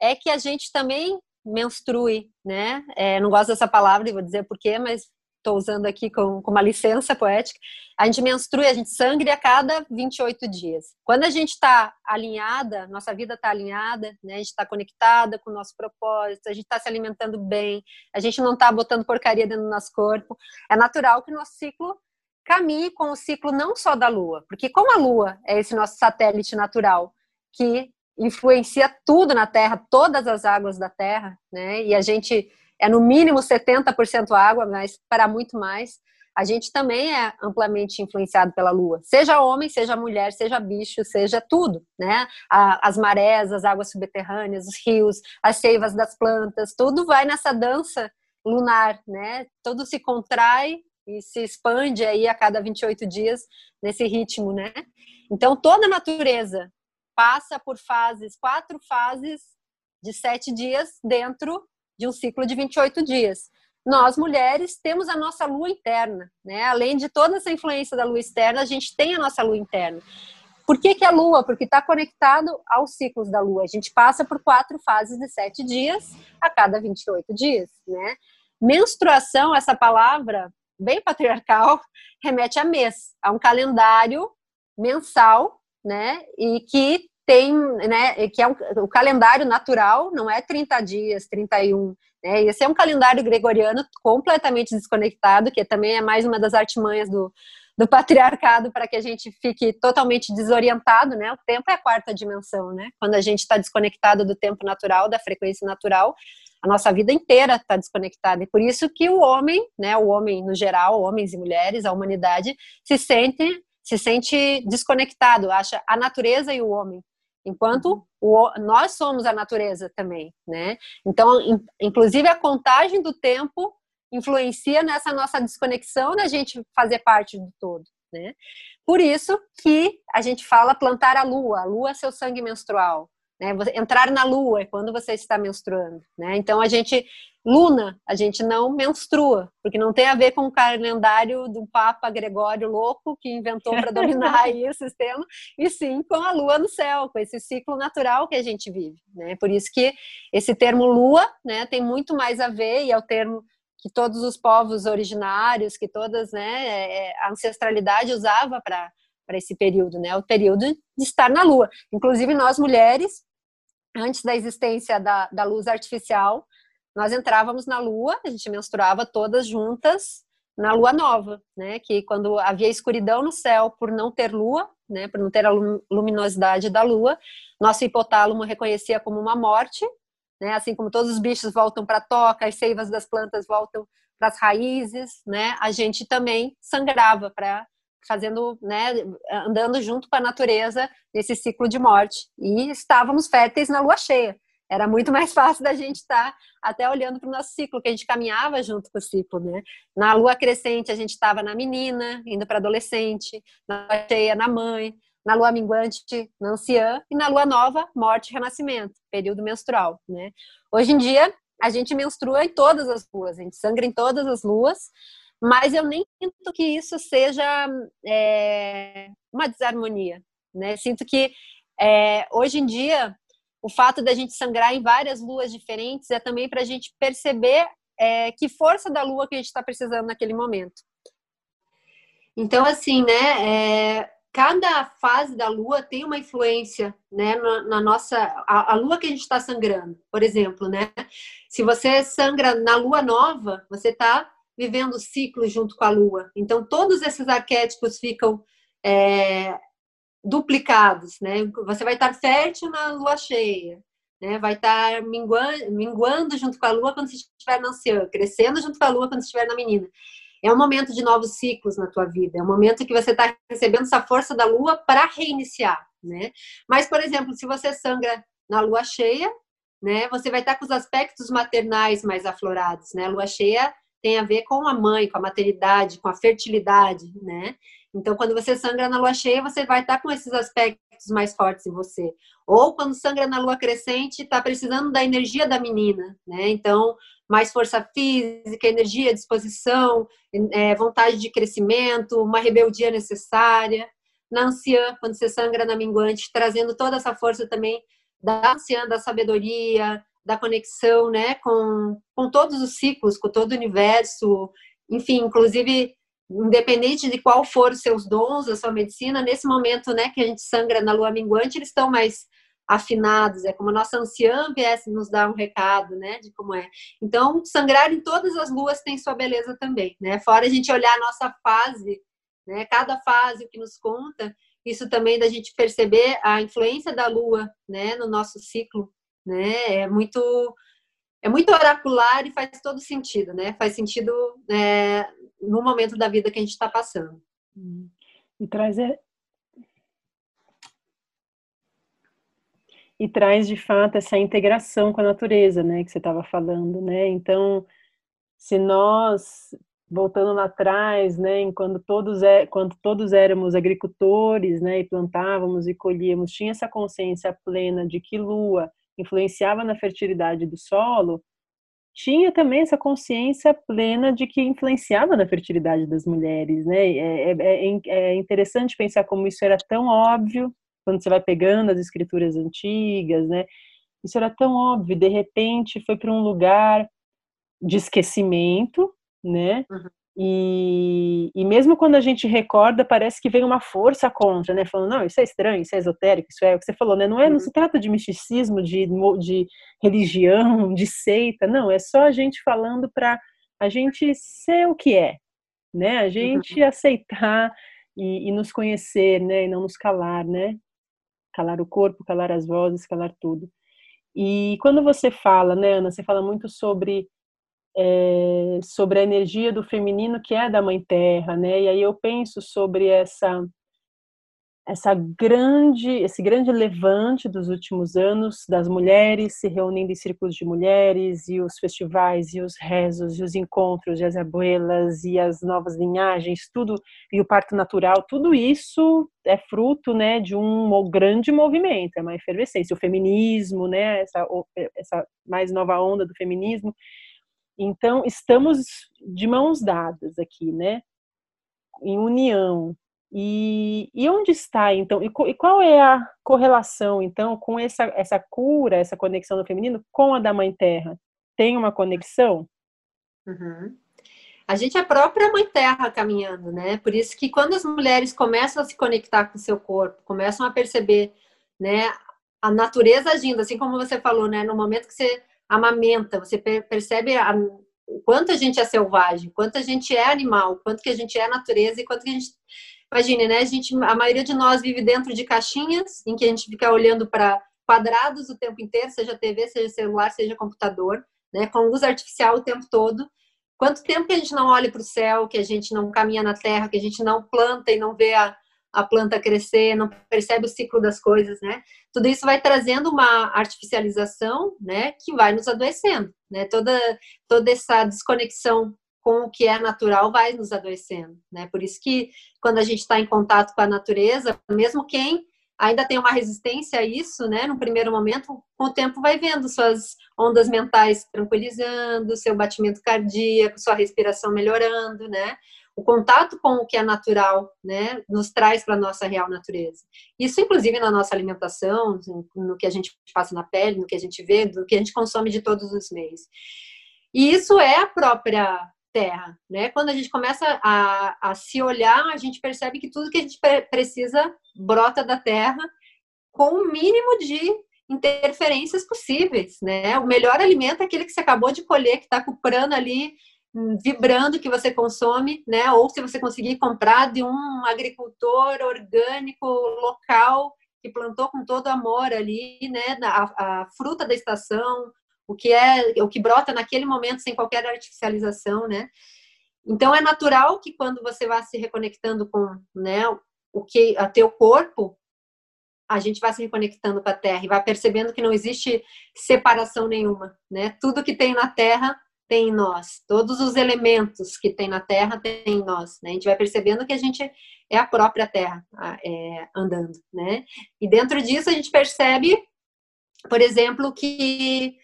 é que a gente também menstrue, né? É, não gosto dessa palavra, vou dizer porquê, mas estou usando aqui com, com, uma licença poética, a gente menstrua, a gente sangra a cada 28 dias. Quando a gente está alinhada, nossa vida está alinhada, né, a gente está conectada com o nosso propósito, a gente está se alimentando bem, a gente não está botando porcaria dentro do nosso corpo, é natural que o nosso ciclo caminhe com o ciclo não só da Lua, porque como a Lua é esse nosso satélite natural que influencia tudo na Terra, todas as águas da Terra, né, e a gente é no mínimo 70% água, mas para muito mais. A gente também é amplamente influenciado pela lua, seja homem, seja mulher, seja bicho, seja tudo, né? As marés, as águas subterrâneas, os rios, as seivas das plantas, tudo vai nessa dança lunar, né? Tudo se contrai e se expande aí a cada 28 dias nesse ritmo, né? Então toda a natureza passa por fases, quatro fases de sete dias dentro de um ciclo de 28 dias. Nós, mulheres, temos a nossa lua interna, né? Além de toda essa influência da lua externa, a gente tem a nossa lua interna. Por que, que a lua? Porque está conectado aos ciclos da lua. A gente passa por quatro fases de sete dias a cada 28 dias, né? Menstruação, essa palavra bem patriarcal, remete a mês, a um calendário mensal, né? E que tem, né, que é um, o calendário natural, não é 30 dias, 31, né, esse é um calendário gregoriano completamente desconectado, que também é mais uma das artimanhas do, do patriarcado para que a gente fique totalmente desorientado, né, o tempo é a quarta dimensão, né, quando a gente está desconectado do tempo natural, da frequência natural, a nossa vida inteira está desconectada, e por isso que o homem, né, o homem no geral, homens e mulheres, a humanidade, se sente se sente desconectado, acha a natureza e o homem enquanto o, nós somos a natureza também, né? Então, in, inclusive a contagem do tempo influencia nessa nossa desconexão da gente fazer parte do todo, né? Por isso que a gente fala plantar a lua, a lua é seu sangue menstrual, né? Entrar na lua é quando você está menstruando, né? Então a gente luna, a gente não menstrua, porque não tem a ver com o calendário do Papa Gregório louco que inventou para dominar aí o sistema, e sim com a lua no céu, com esse ciclo natural que a gente vive, né? Por isso que esse termo lua, né, tem muito mais a ver e é o termo que todos os povos originários, que todas, né, é, é, a ancestralidade usava para para esse período, né? O período de estar na Lua. Inclusive nós mulheres, antes da existência da, da luz artificial, nós entrávamos na lua, a gente menstruava todas juntas na lua nova, né? Que quando havia escuridão no céu por não ter lua, né? Por não ter a luminosidade da lua, nosso hipotálamo reconhecia como uma morte, né? Assim como todos os bichos voltam para a toca, as seivas das plantas voltam para as raízes, né? A gente também sangrava para fazendo, né, andando junto com a natureza nesse ciclo de morte. E estávamos férteis na lua cheia. Era muito mais fácil da gente estar tá até olhando para o nosso ciclo, que a gente caminhava junto com o ciclo, né? Na lua crescente, a gente estava na menina, indo para adolescente, na lua cheia, na mãe, na lua minguante, na anciã, e na lua nova, morte e renascimento, período menstrual, né? Hoje em dia, a gente menstrua em todas as luas, a gente sangra em todas as luas, mas eu nem sinto que isso seja é, uma desarmonia, né? Sinto que é, hoje em dia o fato da gente sangrar em várias luas diferentes é também para a gente perceber é, que força da lua que a gente está precisando naquele momento. Então, assim, né? É, cada fase da lua tem uma influência, né? Na, na nossa. A, a, lua que a gente está sangrando, por exemplo, né? Se você sangra na lua nova, você está vivendo o ciclo junto com a lua. Então, todos esses arquétipos ficam é, duplicados, né? Você vai estar fértil na lua cheia, né? Vai estar minguando, minguando junto com a lua quando você estiver na anciã, crescendo junto com a lua quando estiver na menina. É um momento de novos ciclos na tua vida, é um momento que você está recebendo essa força da lua para reiniciar, né? Mas, por exemplo, se você sangra na lua cheia, né? Você vai estar com os aspectos maternais mais aflorados, né? Lua cheia tem a ver com a mãe, com a maternidade, com a fertilidade, né? Então, quando você sangra na lua cheia, você vai estar com esses aspectos mais fortes em você. Ou quando sangra na lua crescente, está precisando da energia da menina, né? Então, mais força física, energia, disposição, é, vontade de crescimento, uma rebeldia necessária. Na anciã, quando você sangra na minguante, trazendo toda essa força também da anciã, da sabedoria, da conexão, né, com, com todos os ciclos, com todo o universo, enfim, inclusive, independente de qual for os seus dons, a sua medicina, nesse momento, né, que a gente sangra na lua minguante, eles estão mais afinados, é como a nossa anciã viesse nos dar um recado, né, de como é. Então, sangrar em todas as luas tem sua beleza também, né? Fora a gente olhar a nossa fase, né, cada fase que nos conta, isso também da gente perceber a influência da lua, né, no nosso ciclo, né? É muito é muito oracular e faz todo sentido, né? Faz sentido é, no momento da vida que a gente está passando. E traz é, e traz de fato essa integração com a natureza, né, que você estava falando, né? Então, se nós voltando lá atrás, né, quando todos é, quando todos éramos agricultores, né, e plantávamos e colhíamos, tinha essa consciência plena de que lua influenciava na fertilidade do solo, tinha também essa consciência plena de que influenciava na fertilidade das mulheres, né? É, é, é, é interessante pensar como isso era tão óbvio quando você vai pegando as escrituras antigas, né? Isso era tão óbvio, de repente foi para um lugar de esquecimento, né? Uhum. E, e mesmo quando a gente recorda, parece que vem uma força contra, né? Falando, não, isso é estranho, isso é esotérico, isso é o que você falou, né? Não, é, não se uhum. trata de misticismo, de, de religião, de seita, não, é só a gente falando para a gente ser o que é, né? A gente uhum. aceitar e, e, nos conhecer, né? E não nos calar, né? Calar o corpo, calar as vozes, calar tudo. E quando você fala, né, Ana, você fala muito sobre é, sobre a energia do feminino que é da Mãe Terra, né? E aí eu penso sobre essa essa grande esse grande levante dos últimos anos das mulheres se reunindo em círculos de mulheres e os festivais e os rezos e os encontros e as abuelas e as novas linhagens tudo e o parto natural tudo isso é fruto né de um grande movimento é uma efervescência o feminismo né essa essa mais nova onda do feminismo então, estamos de mãos dadas aqui, né? Em união. E, e onde está, então, e, e, qual é a correlação, então, com essa, essa cura, essa conexão do feminino com a da Mãe Terra? Tem uma conexão? Uhum. A gente é a própria Mãe Terra caminhando, né? Por isso que quando as mulheres começam a se conectar com o seu corpo, começam a perceber, né, a natureza agindo, assim como você falou, né? No momento que você amamenta, você percebe a, o quanto a gente é selvagem, quanto a gente é animal, quanto que a gente é natureza e quanto que a gente imagine, né? A gente, a maioria de nós vive dentro de caixinhas em que a gente fica olhando para quadrados o tempo inteiro, seja TV, seja celular, seja computador, né? Com luz artificial o tempo todo. Quanto tempo que a gente não olha para o céu, que a gente não caminha na terra, que a gente não planta e não vê a, a planta crescer, não percebe o ciclo das coisas, né? Tudo isso vai trazendo uma artificialização, né, que vai nos adoecendo, né? Toda toda essa desconexão com o que é natural vai nos adoecendo, né? Por isso que quando a gente está em contato com a natureza, mesmo quem ainda tem uma resistência a isso, né? No primeiro momento, com o tempo vai vendo suas ondas mentais tranquilizando, seu batimento cardíaco, sua respiração melhorando, né? O contato com o que é natural, né, nos traz para a nossa real natureza. Isso, inclusive, na nossa alimentação, no que a gente passa na pele, no que a gente vê, no que a gente consome de todos os meios. E isso é a própria terra, né? Quando a gente começa a, a se olhar, a gente percebe que tudo que a gente precisa brota da terra com o mínimo de interferências possíveis, né? O melhor alimento é aquele que você acabou de colher, que está comprando ali vibrando que você consome, né? Ou se você conseguir comprar de um agricultor orgânico local que plantou com todo amor ali, né? A, a fruta da estação, o que é, o que brota naquele momento sem qualquer artificialização, né? Então é natural que quando você vai se reconectando com, né? O que a teu corpo a gente vai se reconectando com a terra e vai percebendo que não existe separação nenhuma, né? Tudo que tem na terra tem em nós, todos os elementos que tem na Terra tem em nós. Né? A gente vai percebendo que a gente é a própria Terra é, andando, né? E dentro disso a gente percebe, por exemplo, que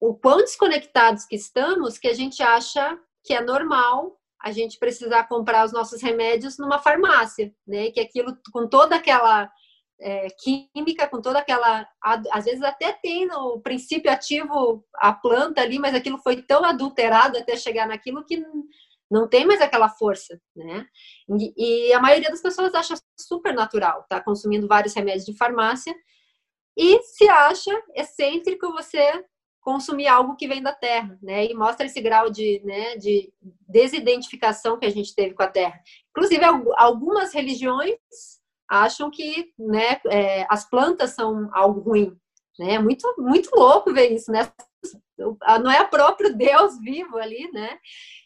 o quão desconectados que estamos, que a gente acha que é normal a gente precisar comprar os nossos remédios numa farmácia, né? Que aquilo com toda aquela é, química, com toda aquela. Às vezes até tem no princípio ativo a planta ali, mas aquilo foi tão adulterado até chegar naquilo que não tem mais aquela força, né? E, e a maioria das pessoas acha super natural, tá consumindo vários remédios de farmácia e se acha excêntrico você consumir algo que vem da terra, né? E mostra esse grau de, né, de desidentificação que a gente teve com a terra. Inclusive, algumas religiões acham que né, é, as plantas são algo ruim. Né? É muito, muito louco ver isso, né? Não é o próprio Deus vivo ali, né?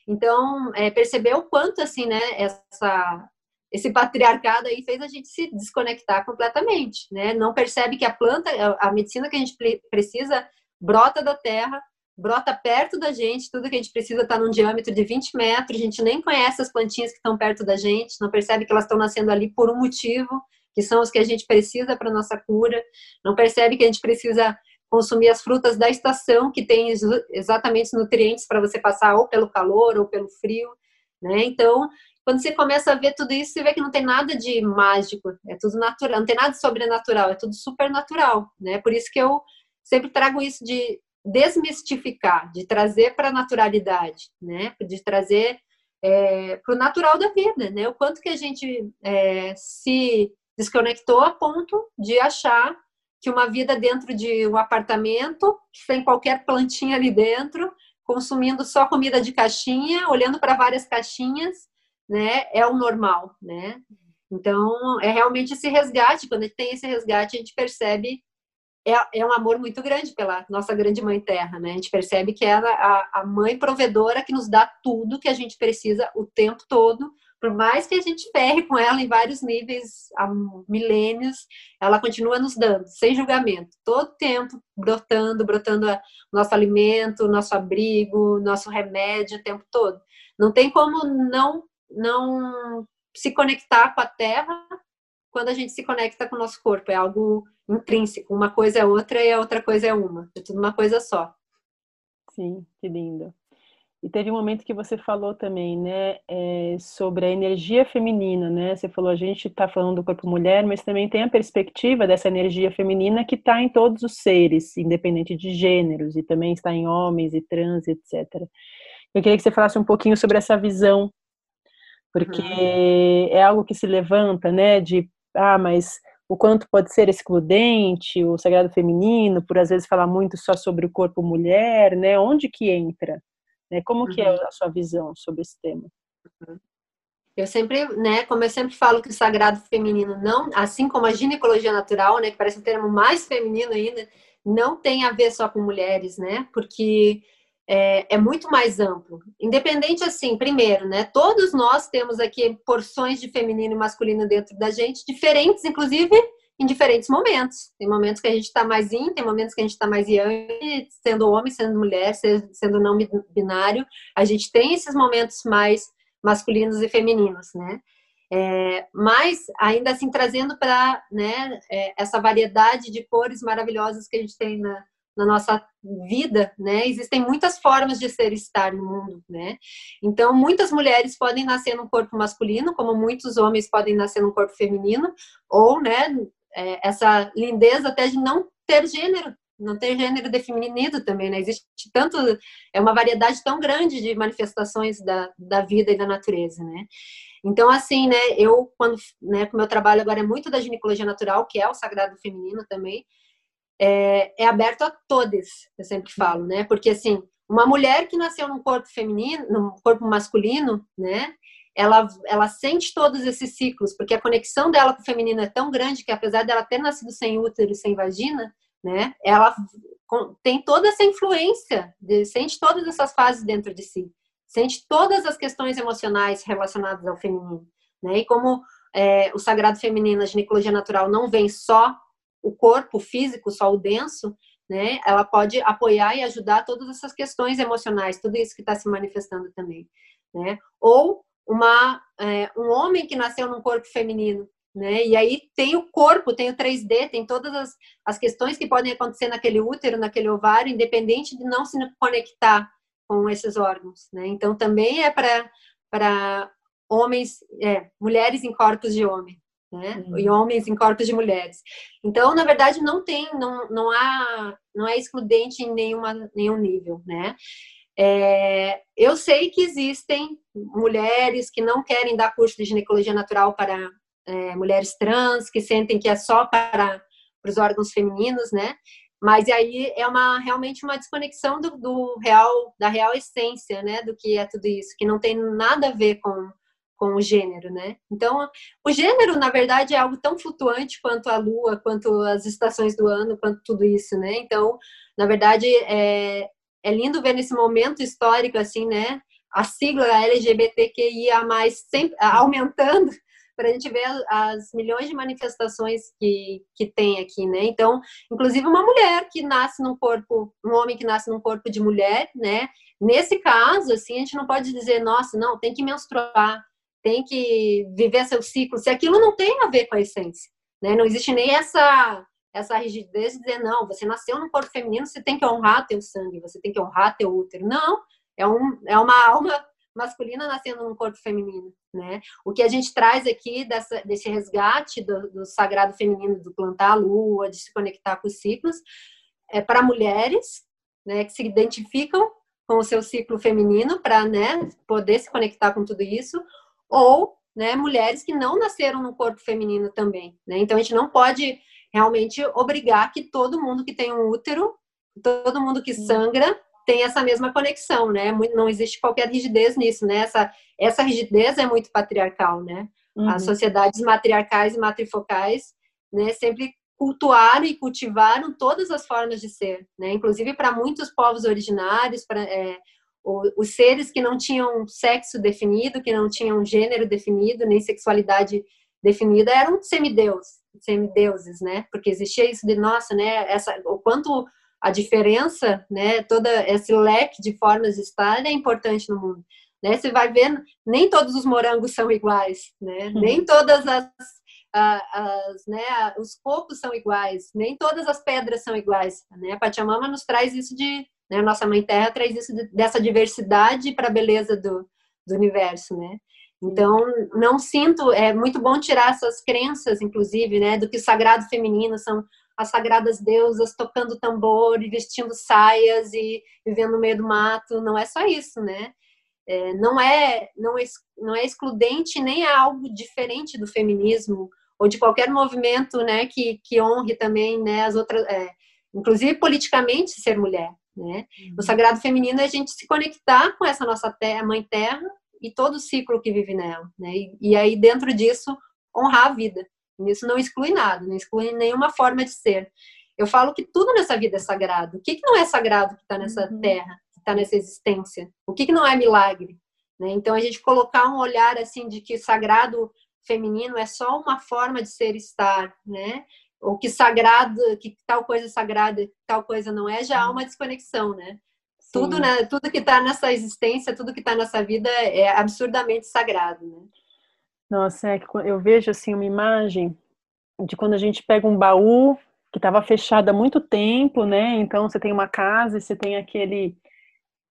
Então, é, perceber o quanto, assim, né, essa, esse patriarcado aí fez a gente se desconectar completamente, né? Não percebe que a planta, a medicina que a gente precisa brota da terra, brota perto da gente, tudo que a gente precisa está num diâmetro de 20 metros, a gente nem conhece as plantinhas que estão perto da gente, não percebe que elas estão nascendo ali por um motivo, que são os que a gente precisa para nossa cura, não percebe que a gente precisa consumir as frutas da estação, que tem exatamente nutrientes para você passar ou pelo calor ou pelo frio, né? Então, quando você começa a ver tudo isso, você vê que não tem nada de mágico, é tudo natural, não tem nada de sobrenatural, é tudo supernatural, né? Por isso que eu sempre trago isso de desmistificar, de trazer para a naturalidade, né? De trazer é, para o natural da vida, né? O quanto que a gente é, se desconectou a ponto de achar que uma vida dentro de um apartamento, sem qualquer plantinha ali dentro, consumindo só comida de caixinha, olhando para várias caixinhas, né? É o normal, né? Então, é realmente esse resgate. Quando a gente tem esse resgate, a gente percebe é, é um amor muito grande pela nossa grande mãe terra, né? A gente percebe que ela é a, a mãe provedora que nos dá tudo que a gente precisa o tempo todo, por mais que a gente ferre com ela em vários níveis há milênios, ela continua nos dando, sem julgamento, todo tempo brotando, brotando o nosso alimento, nosso abrigo, nosso remédio o tempo todo. Não tem como não não se conectar com a terra quando a gente se conecta com o nosso corpo. É algo intrínseco. Uma coisa é outra e a outra coisa é uma. É tudo uma coisa só. Sim, que lindo. E teve um momento que você falou também, né, é, sobre a energia feminina, né? Você falou, a gente está falando do corpo mulher, mas também tem a perspectiva dessa energia feminina que está em todos os seres, independente de gêneros, e também está em homens e trans, etc. Eu queria que você falasse um pouquinho sobre essa visão, porque uhum. é algo que se levanta, né, de, ah, mas o quanto pode ser excludente, o sagrado feminino, por às vezes falar muito só sobre o corpo mulher, né? Onde que entra? Né? Como uhum. que é uhum. a sua visão sobre esse tema? Uhum. Eu sempre, né, como eu sempre falo que o sagrado feminino não, assim como a ginecologia natural, né, que parece um termo mais feminino ainda, não tem a ver só com mulheres, né? Porque é, é, muito mais amplo. Independente assim, primeiro, né? Todos nós temos aqui porções de feminino e masculino dentro da gente, diferentes, inclusive em diferentes momentos. Tem momentos que a gente está mais yin, tem momentos que a gente está mais yang, sendo homem, sendo mulher, sendo não binário. A gente tem esses momentos mais masculinos e femininos, né? É, mas ainda assim trazendo para né, é, essa variedade de cores maravilhosas que a gente tem na, na nossa vida, né? Existem muitas formas de ser e estar no mundo, né? Então, muitas mulheres podem nascer num corpo masculino, como muitos homens podem nascer num corpo feminino, ou, né, é, essa lindeza até de não ter gênero, não ter gênero definido também, né? Existe tanto, é uma variedade tão grande de manifestações da, da vida e da natureza, né? Então, assim, né, eu, quando, né, o meu trabalho agora é muito da ginecologia natural, que é o sagrado feminino também, é, é aberto a todas, eu sempre falo, né? Porque assim, uma mulher que nasceu num corpo feminino, num corpo masculino, né? Ela, ela sente todos esses ciclos, porque a conexão dela com o feminino é tão grande que apesar dela ter nascido sem útero e sem vagina, né? Ela tem toda essa influência, sente todas essas fases dentro de si, sente todas as questões emocionais relacionadas ao feminino, né? E como é, o sagrado feminino, a ginecologia natural não vem só o corpo físico, só o denso, né? Ela pode apoiar e ajudar todas essas questões emocionais, tudo isso que está se manifestando também, né? Ou uma é, um homem que nasceu num corpo feminino, né? E aí tem o corpo, tem o 3D, tem todas as, as questões que podem acontecer naquele útero, naquele ovário, independente de não se conectar com esses órgãos, né? Então também é para homens, é, mulheres em corpos de homem, né? Uhum. E homens em corpos de mulheres. Então, na verdade, não tem, não, não há, não é excludente em nenhuma, nenhum nível, né? É, eu sei que existem mulheres que não querem dar curso de ginecologia natural para é, mulheres trans, que sentem que é só para, para os órgãos femininos, né? Mas aí é uma realmente uma desconexão do, do, real, da real essência, né, do que é tudo isso, que não tem nada a ver com, com o gênero, né? Então, o gênero, na verdade, é algo tão flutuante quanto a lua, quanto as estações do ano, quanto tudo isso, né? Então, na verdade, é, é lindo ver nesse momento histórico, assim, né? A sigla LGBTQIA+, sempre aumentando, para a gente ver as milhões de manifestações que, que tem aqui, né? Então, inclusive uma mulher que nasce num corpo, um homem que nasce num corpo de mulher, né? Nesse caso, assim, a gente não pode dizer, nossa, não, tem que menstruar, tem que viver seu ciclo, se aquilo não tem a ver com a essência, né? Não existe nem essa essa rigidez de dizer, não, você nasceu num corpo feminino, você tem que honrar teu sangue, você tem que honrar teu útero. Não, é, um, é uma alma masculina nascendo num corpo feminino, né? O que a gente traz aqui dessa, desse resgate do, do sagrado feminino, do plantar a lua, de se conectar com os ciclos, é para mulheres, né, que se identificam com o seu ciclo feminino para, né, poder se conectar com tudo isso, ou, né, mulheres que não nasceram no corpo feminino também, né? Então a gente não pode realmente obrigar que todo mundo que tem um útero, todo mundo que sangra tem essa mesma conexão, né? Não existe qualquer rigidez nisso, né? Essa, essa rigidez é muito patriarcal, né? Uhum. As sociedades matriarcais e matrifocais, né, sempre cultuaram e cultivaram todas as formas de ser, né? Inclusive para muitos povos originários, para é, os seres que não tinham sexo definido, que não tinham gênero definido, nem sexualidade definida, eram semideus, semideuses, né? Porque existia isso de nossa, né? Essa, o quanto a diferença, né, toda esse leque de formas de estar é importante no mundo. Né? Você vai vendo, nem todos os morangos são iguais, né? Uhum. Nem todas as, as, né, os cocos são iguais, nem todas as pedras são iguais, né? A Pachamama nos traz isso de, né, nossa mãe terra traz isso de, dessa diversidade para a beleza do, do universo, né? Então, não sinto, é muito bom tirar essas crenças, inclusive, né, do que o sagrado feminino são as sagradas deusas tocando tambor e vestindo saias e vivendo no meio do mato. Não é só isso, né? É, não, é, não, é, não é excludente nem é algo diferente do feminismo ou de qualquer movimento né, que, que honre também né, as outras, é, inclusive politicamente ser mulher. Né? Uhum. O sagrado feminino é a gente se conectar com essa nossa terra, mãe terra e todo o ciclo que vive nela. Né? E, e aí, dentro disso, honrar a vida. Isso não exclui nada, não exclui nenhuma forma de ser. Eu falo que tudo nessa vida é sagrado. O que, que não é sagrado que está nessa uhum. terra, que está nessa existência? O que, que não é milagre? Né? Então, a gente colocar um olhar assim de que sagrado feminino é só uma forma de ser estar, né? Ou que sagrado, que tal coisa é sagrada, tal coisa não é, já há uma desconexão, né? Tudo, né? tudo que está nessa existência, tudo que está nessa vida é absurdamente sagrado, né? Nossa, é que eu vejo assim uma imagem de quando a gente pega um baú que estava fechado há muito tempo, né? Então você tem uma casa e você tem aquele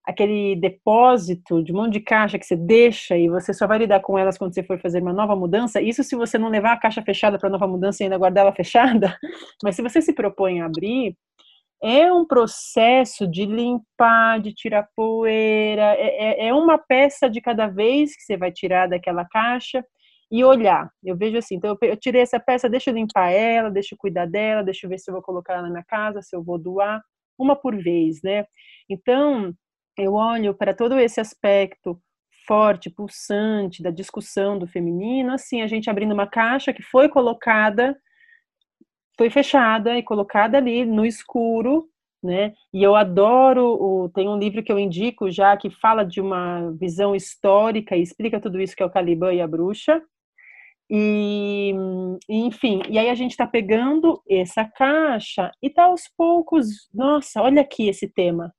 aquele depósito de um monte de caixa que você deixa e você só vai lidar com elas quando você for fazer uma nova mudança. Isso se você não levar a caixa fechada para nova mudança e ainda guardar ela fechada. Mas se você se propõe a abrir, é um processo de limpar, de tirar poeira, é, é, é uma peça de cada vez que você vai tirar daquela caixa e olhar. Eu vejo assim, então eu, tirei essa peça, deixa eu limpar ela, deixa eu cuidar dela, deixa eu ver se eu vou colocar ela na minha casa, se eu vou doar, uma por vez, né? Então, eu olho para todo esse aspecto forte, pulsante da discussão do feminino, assim, a gente abrindo uma caixa que foi colocada, foi fechada e colocada ali no escuro, né? E eu adoro, o, tem um livro que eu indico já que fala de uma visão histórica e explica tudo isso que é o Caliban e a Bruxa, E, enfim, e aí a gente está pegando essa caixa e tá aos poucos, nossa, olha aqui esse tema.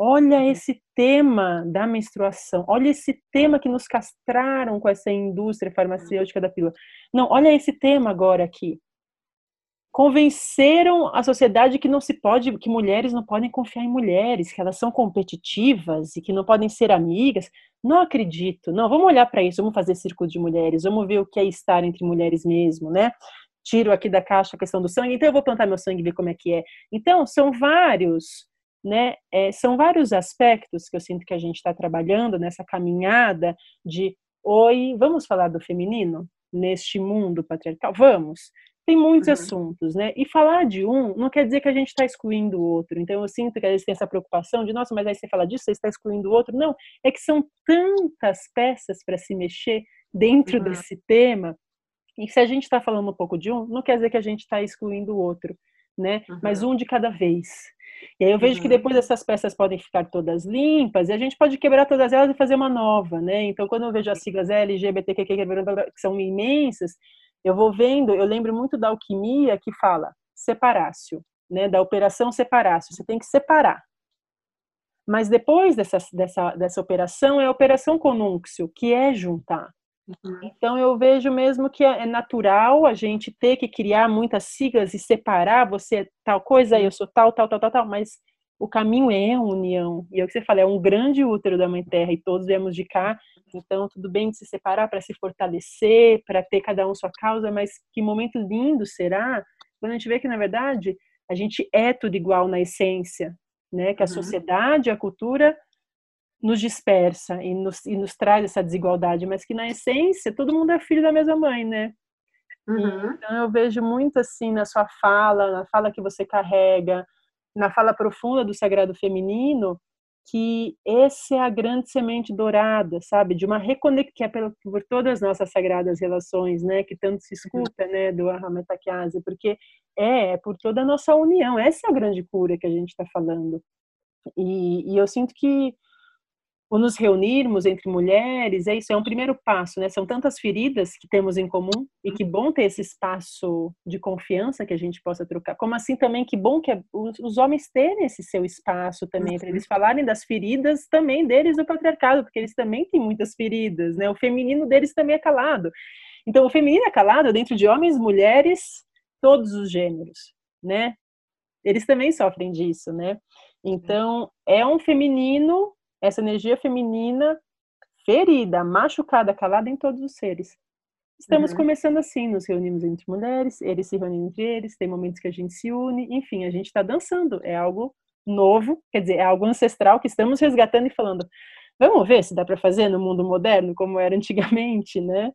Olha uhum. esse tema da menstruação. Olha esse tema que nos castraram com essa indústria farmacêutica da pílula. Não, olha esse tema agora aqui. Convenceram a sociedade que não se pode, que mulheres não podem confiar em mulheres, que elas são competitivas e que não podem ser amigas. Não acredito. Não, vamos olhar para isso, vamos fazer círculo de mulheres, vamos ver o que é estar entre mulheres mesmo, né? Tiro aqui da caixa a questão do sangue, então eu vou plantar meu sangue e ver como é que é. Então, são vários, né? É, são vários aspectos que eu sinto que a gente está trabalhando nessa caminhada de oi, vamos falar do feminino neste mundo patriarcal? Vamos tem muitos uhum. assuntos, né? E falar de um não quer dizer que a gente está excluindo o outro. Então eu sinto que às vezes tem essa preocupação de, nossa, mas aí você fala disso, você está excluindo o outro. Não, é que são tantas peças para se mexer dentro uhum. desse tema, e se a gente está falando um pouco de um, não quer dizer que a gente está excluindo o outro, né? Uhum. Mas um de cada vez. E aí eu vejo que uhum. depois essas peças podem ficar todas limpas e a gente pode quebrar todas elas e fazer uma nova, né? Então quando eu vejo as siglas LGBTQ que são imensas, eu vou vendo, eu lembro muito da alquimia que fala separácio, né, da operação separácio, você tem que separar. Mas depois dessa, dessa, dessa operação é a operação conúncio, que é juntar. Uhum. Então eu vejo mesmo que é natural a gente ter que criar muitas siglas e separar, você é tal coisa, eu sou tal, tal, tal, tal, tal, mas o caminho é a união. E é o que você fala, é um grande útero da Mãe Terra e todos viemos de cá. Então, tudo bem de se separar para se fortalecer, para ter cada um sua causa, mas que momento lindo será quando a gente vê que, na verdade, a gente é tudo igual na essência, né? Que a uhum. sociedade, a cultura nos dispersa e nos, e nos traz essa desigualdade, mas que na essência todo mundo é filho da mesma mãe, né? Uhum. Então eu vejo muito assim na sua fala, na fala que você carrega, na fala profunda do sagrado feminino, que esse é a grande semente dourada, sabe, de uma reconexão que é pelo, por todas as nossas sagradas relações, né, que tanto se uhum. escuta, né, do Ahametakiase, porque é, é por toda a nossa união, essa é a grande cura que a gente está falando. E, e eu sinto que o nos reunirmos entre mulheres, é isso, é um primeiro passo, né? São tantas feridas que temos em comum e que bom ter esse espaço de confiança que a gente possa trocar. Como assim também que bom que os, homens terem esse seu espaço também uhum. para eles falarem das feridas também deles do patriarcado, porque eles também têm muitas feridas, né? O feminino deles também é calado. Então, o feminino é calado dentro de homens, mulheres, todos os gêneros, né? Eles também sofrem disso, né? Então, é um feminino essa energia feminina ferida, machucada, calada em todos os seres. Estamos uhum. começando assim, nos reunimos entre mulheres, eles se reúnem entre eles, tem momentos que a gente se une, enfim, a gente está dançando, é algo novo, quer dizer, é algo ancestral que estamos resgatando e falando, vamos ver se dá para fazer no mundo moderno, como era antigamente, né?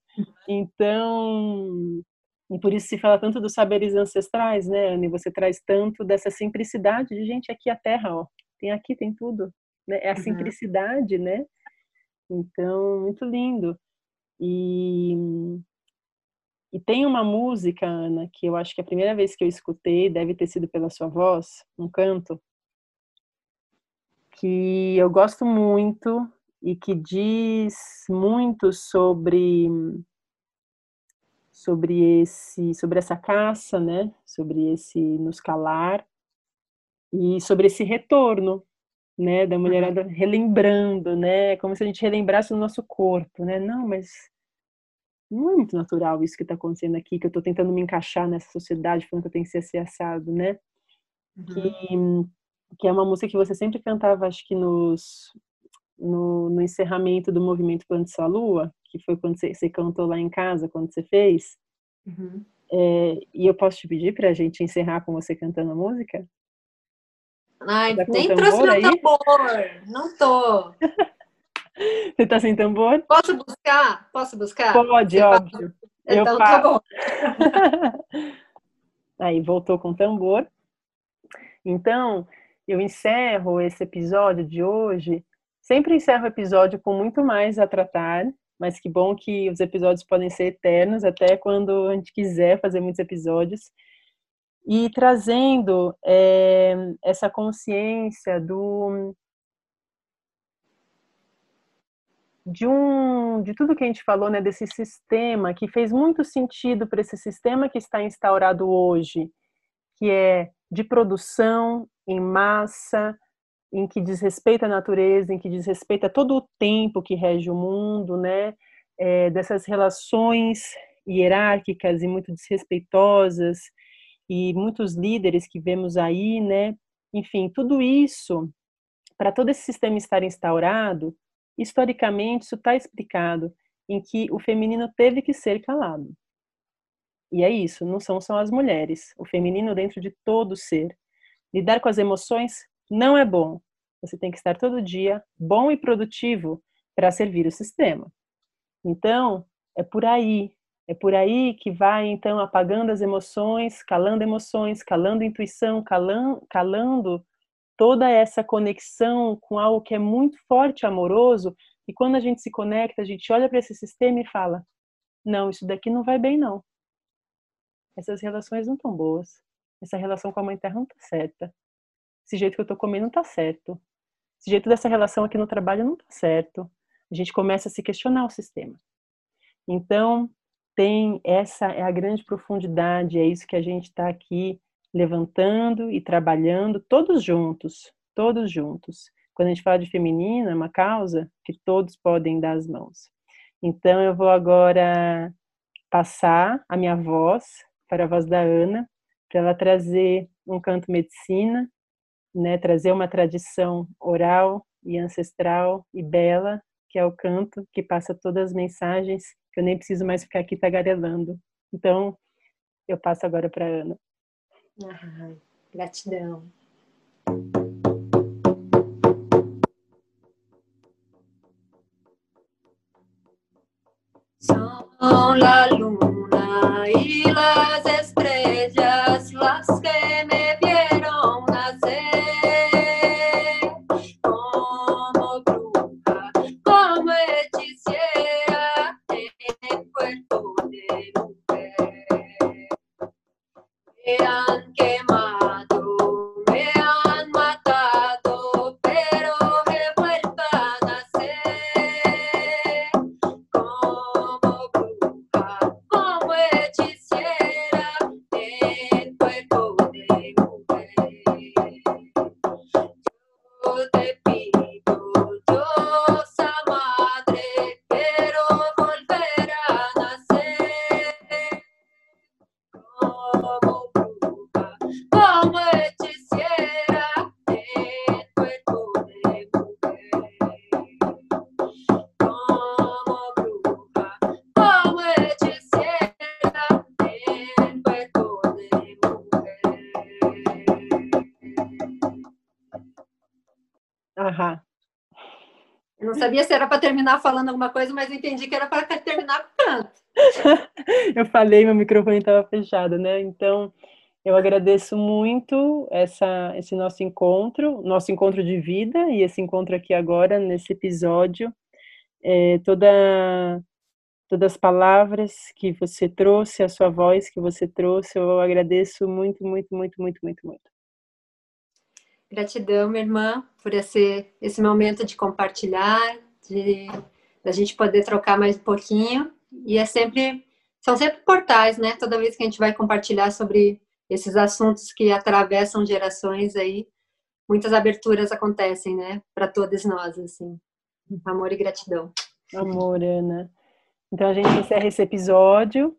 Então, e por isso se fala tanto dos saberes ancestrais, né, Anne? Você traz tanto dessa simplicidade de gente aqui a terra, ó, tem aqui, tem tudo, né? É a uhum. simplicidade, né? Então, muito lindo. E, e tem uma música, Ana, que eu acho que a primeira vez que eu escutei deve ter sido pela sua voz, um canto, que eu gosto muito e que diz muito sobre sobre esse sobre essa caça, né? Sobre esse nos calar e sobre esse retorno, né, da mulherada relembrando, né, como se a gente relembrasse o nosso corpo, né, não, mas não é muito natural isso que está acontecendo aqui, que eu estou tentando me encaixar nessa sociedade, falando que eu tenho que ser assim assado, né, uhum. que, que é uma música que você sempre cantava, acho que nos, no, no encerramento do movimento Plante Sua Lua, que foi quando você, você, cantou lá em casa, quando você fez, uhum. é, e eu posso te pedir para a gente encerrar com você cantando a música? Ai, tá nem trouxe meu tambor. Não tô. Você tá sem tambor? Posso buscar? Posso buscar? Pode, Você óbvio. Então tá bom. Aí, voltou com o tambor. Então, eu encerro esse episódio de hoje. Sempre encerro o episódio com muito mais a tratar, mas que bom que os episódios podem ser eternos, até quando a gente quiser fazer muitos episódios e trazendo é, essa consciência do de um de tudo que a gente falou, né, desse sistema que fez muito sentido para esse sistema que está instaurado hoje, que é de produção em massa, em que diz respeito à natureza, em que diz respeito a todo o tempo que rege o mundo, né, é, dessas relações hierárquicas e muito desrespeitosas e muitos líderes que vemos aí, né, enfim, tudo isso para todo esse sistema estar instaurado historicamente isso está explicado em que o feminino teve que ser calado. E é isso, não são só as mulheres, o feminino dentro de todo ser. Lidar com as emoções não é bom. Você tem que estar todo dia bom e produtivo para servir o sistema. Então, é por aí, é por aí que vai então apagando as emoções, calando emoções, calando intuição, calando, calando toda essa conexão com algo que é muito forte, amoroso, e quando a gente se conecta, a gente olha para esse sistema e fala: não, isso daqui não vai bem, não. Essas relações não estão boas. Essa relação com a Mãe Terra não está certa. Esse jeito que eu estou comendo não está certo. Esse jeito dessa relação aqui no trabalho não está certo. A gente começa a se questionar o sistema. Então, tem essa é a grande profundidade, é isso que a gente está aqui levantando e trabalhando todos juntos, todos juntos. Quando a gente fala de feminino, é uma causa que todos podem dar as mãos. Então eu vou agora passar a minha voz para a voz da Ana, para ela trazer um canto medicina, né, trazer uma tradição oral e ancestral e bela, que é o canto que passa todas as mensagens, que eu nem preciso mais ficar aqui tagarelando. Então, eu passo agora para Ana. Ah, gratidão. La te pido, sabia se era para terminar falando alguma coisa, mas entendi que era para terminar com canto. eu falei, meu microfone estava fechado, né? Então, eu agradeço muito essa, esse nosso encontro, nosso encontro de vida e esse encontro aqui agora, nesse episódio. É, toda, todas as palavras que você trouxe, a sua voz que você trouxe, eu agradeço muito, muito, muito, muito, muito, muito. Gratidão, minha irmã, por esse, esse momento de compartilhar, de da gente poder trocar mais um pouquinho. E é sempre, são sempre portais, né? Toda vez que a gente vai compartilhar sobre esses assuntos que atravessam gerações aí, muitas aberturas acontecem, né? Para todos nós, assim. Amor e gratidão. Amor, Ana. Então a gente encerra esse episódio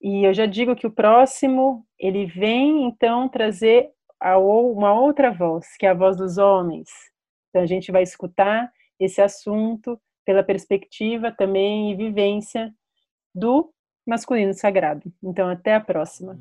e eu já digo que o próximo ele vem então trazer a, uma outra voz, que é a voz dos homens. Então a gente vai escutar esse assunto pela perspectiva também e vivência do masculino sagrado. Então até a próxima.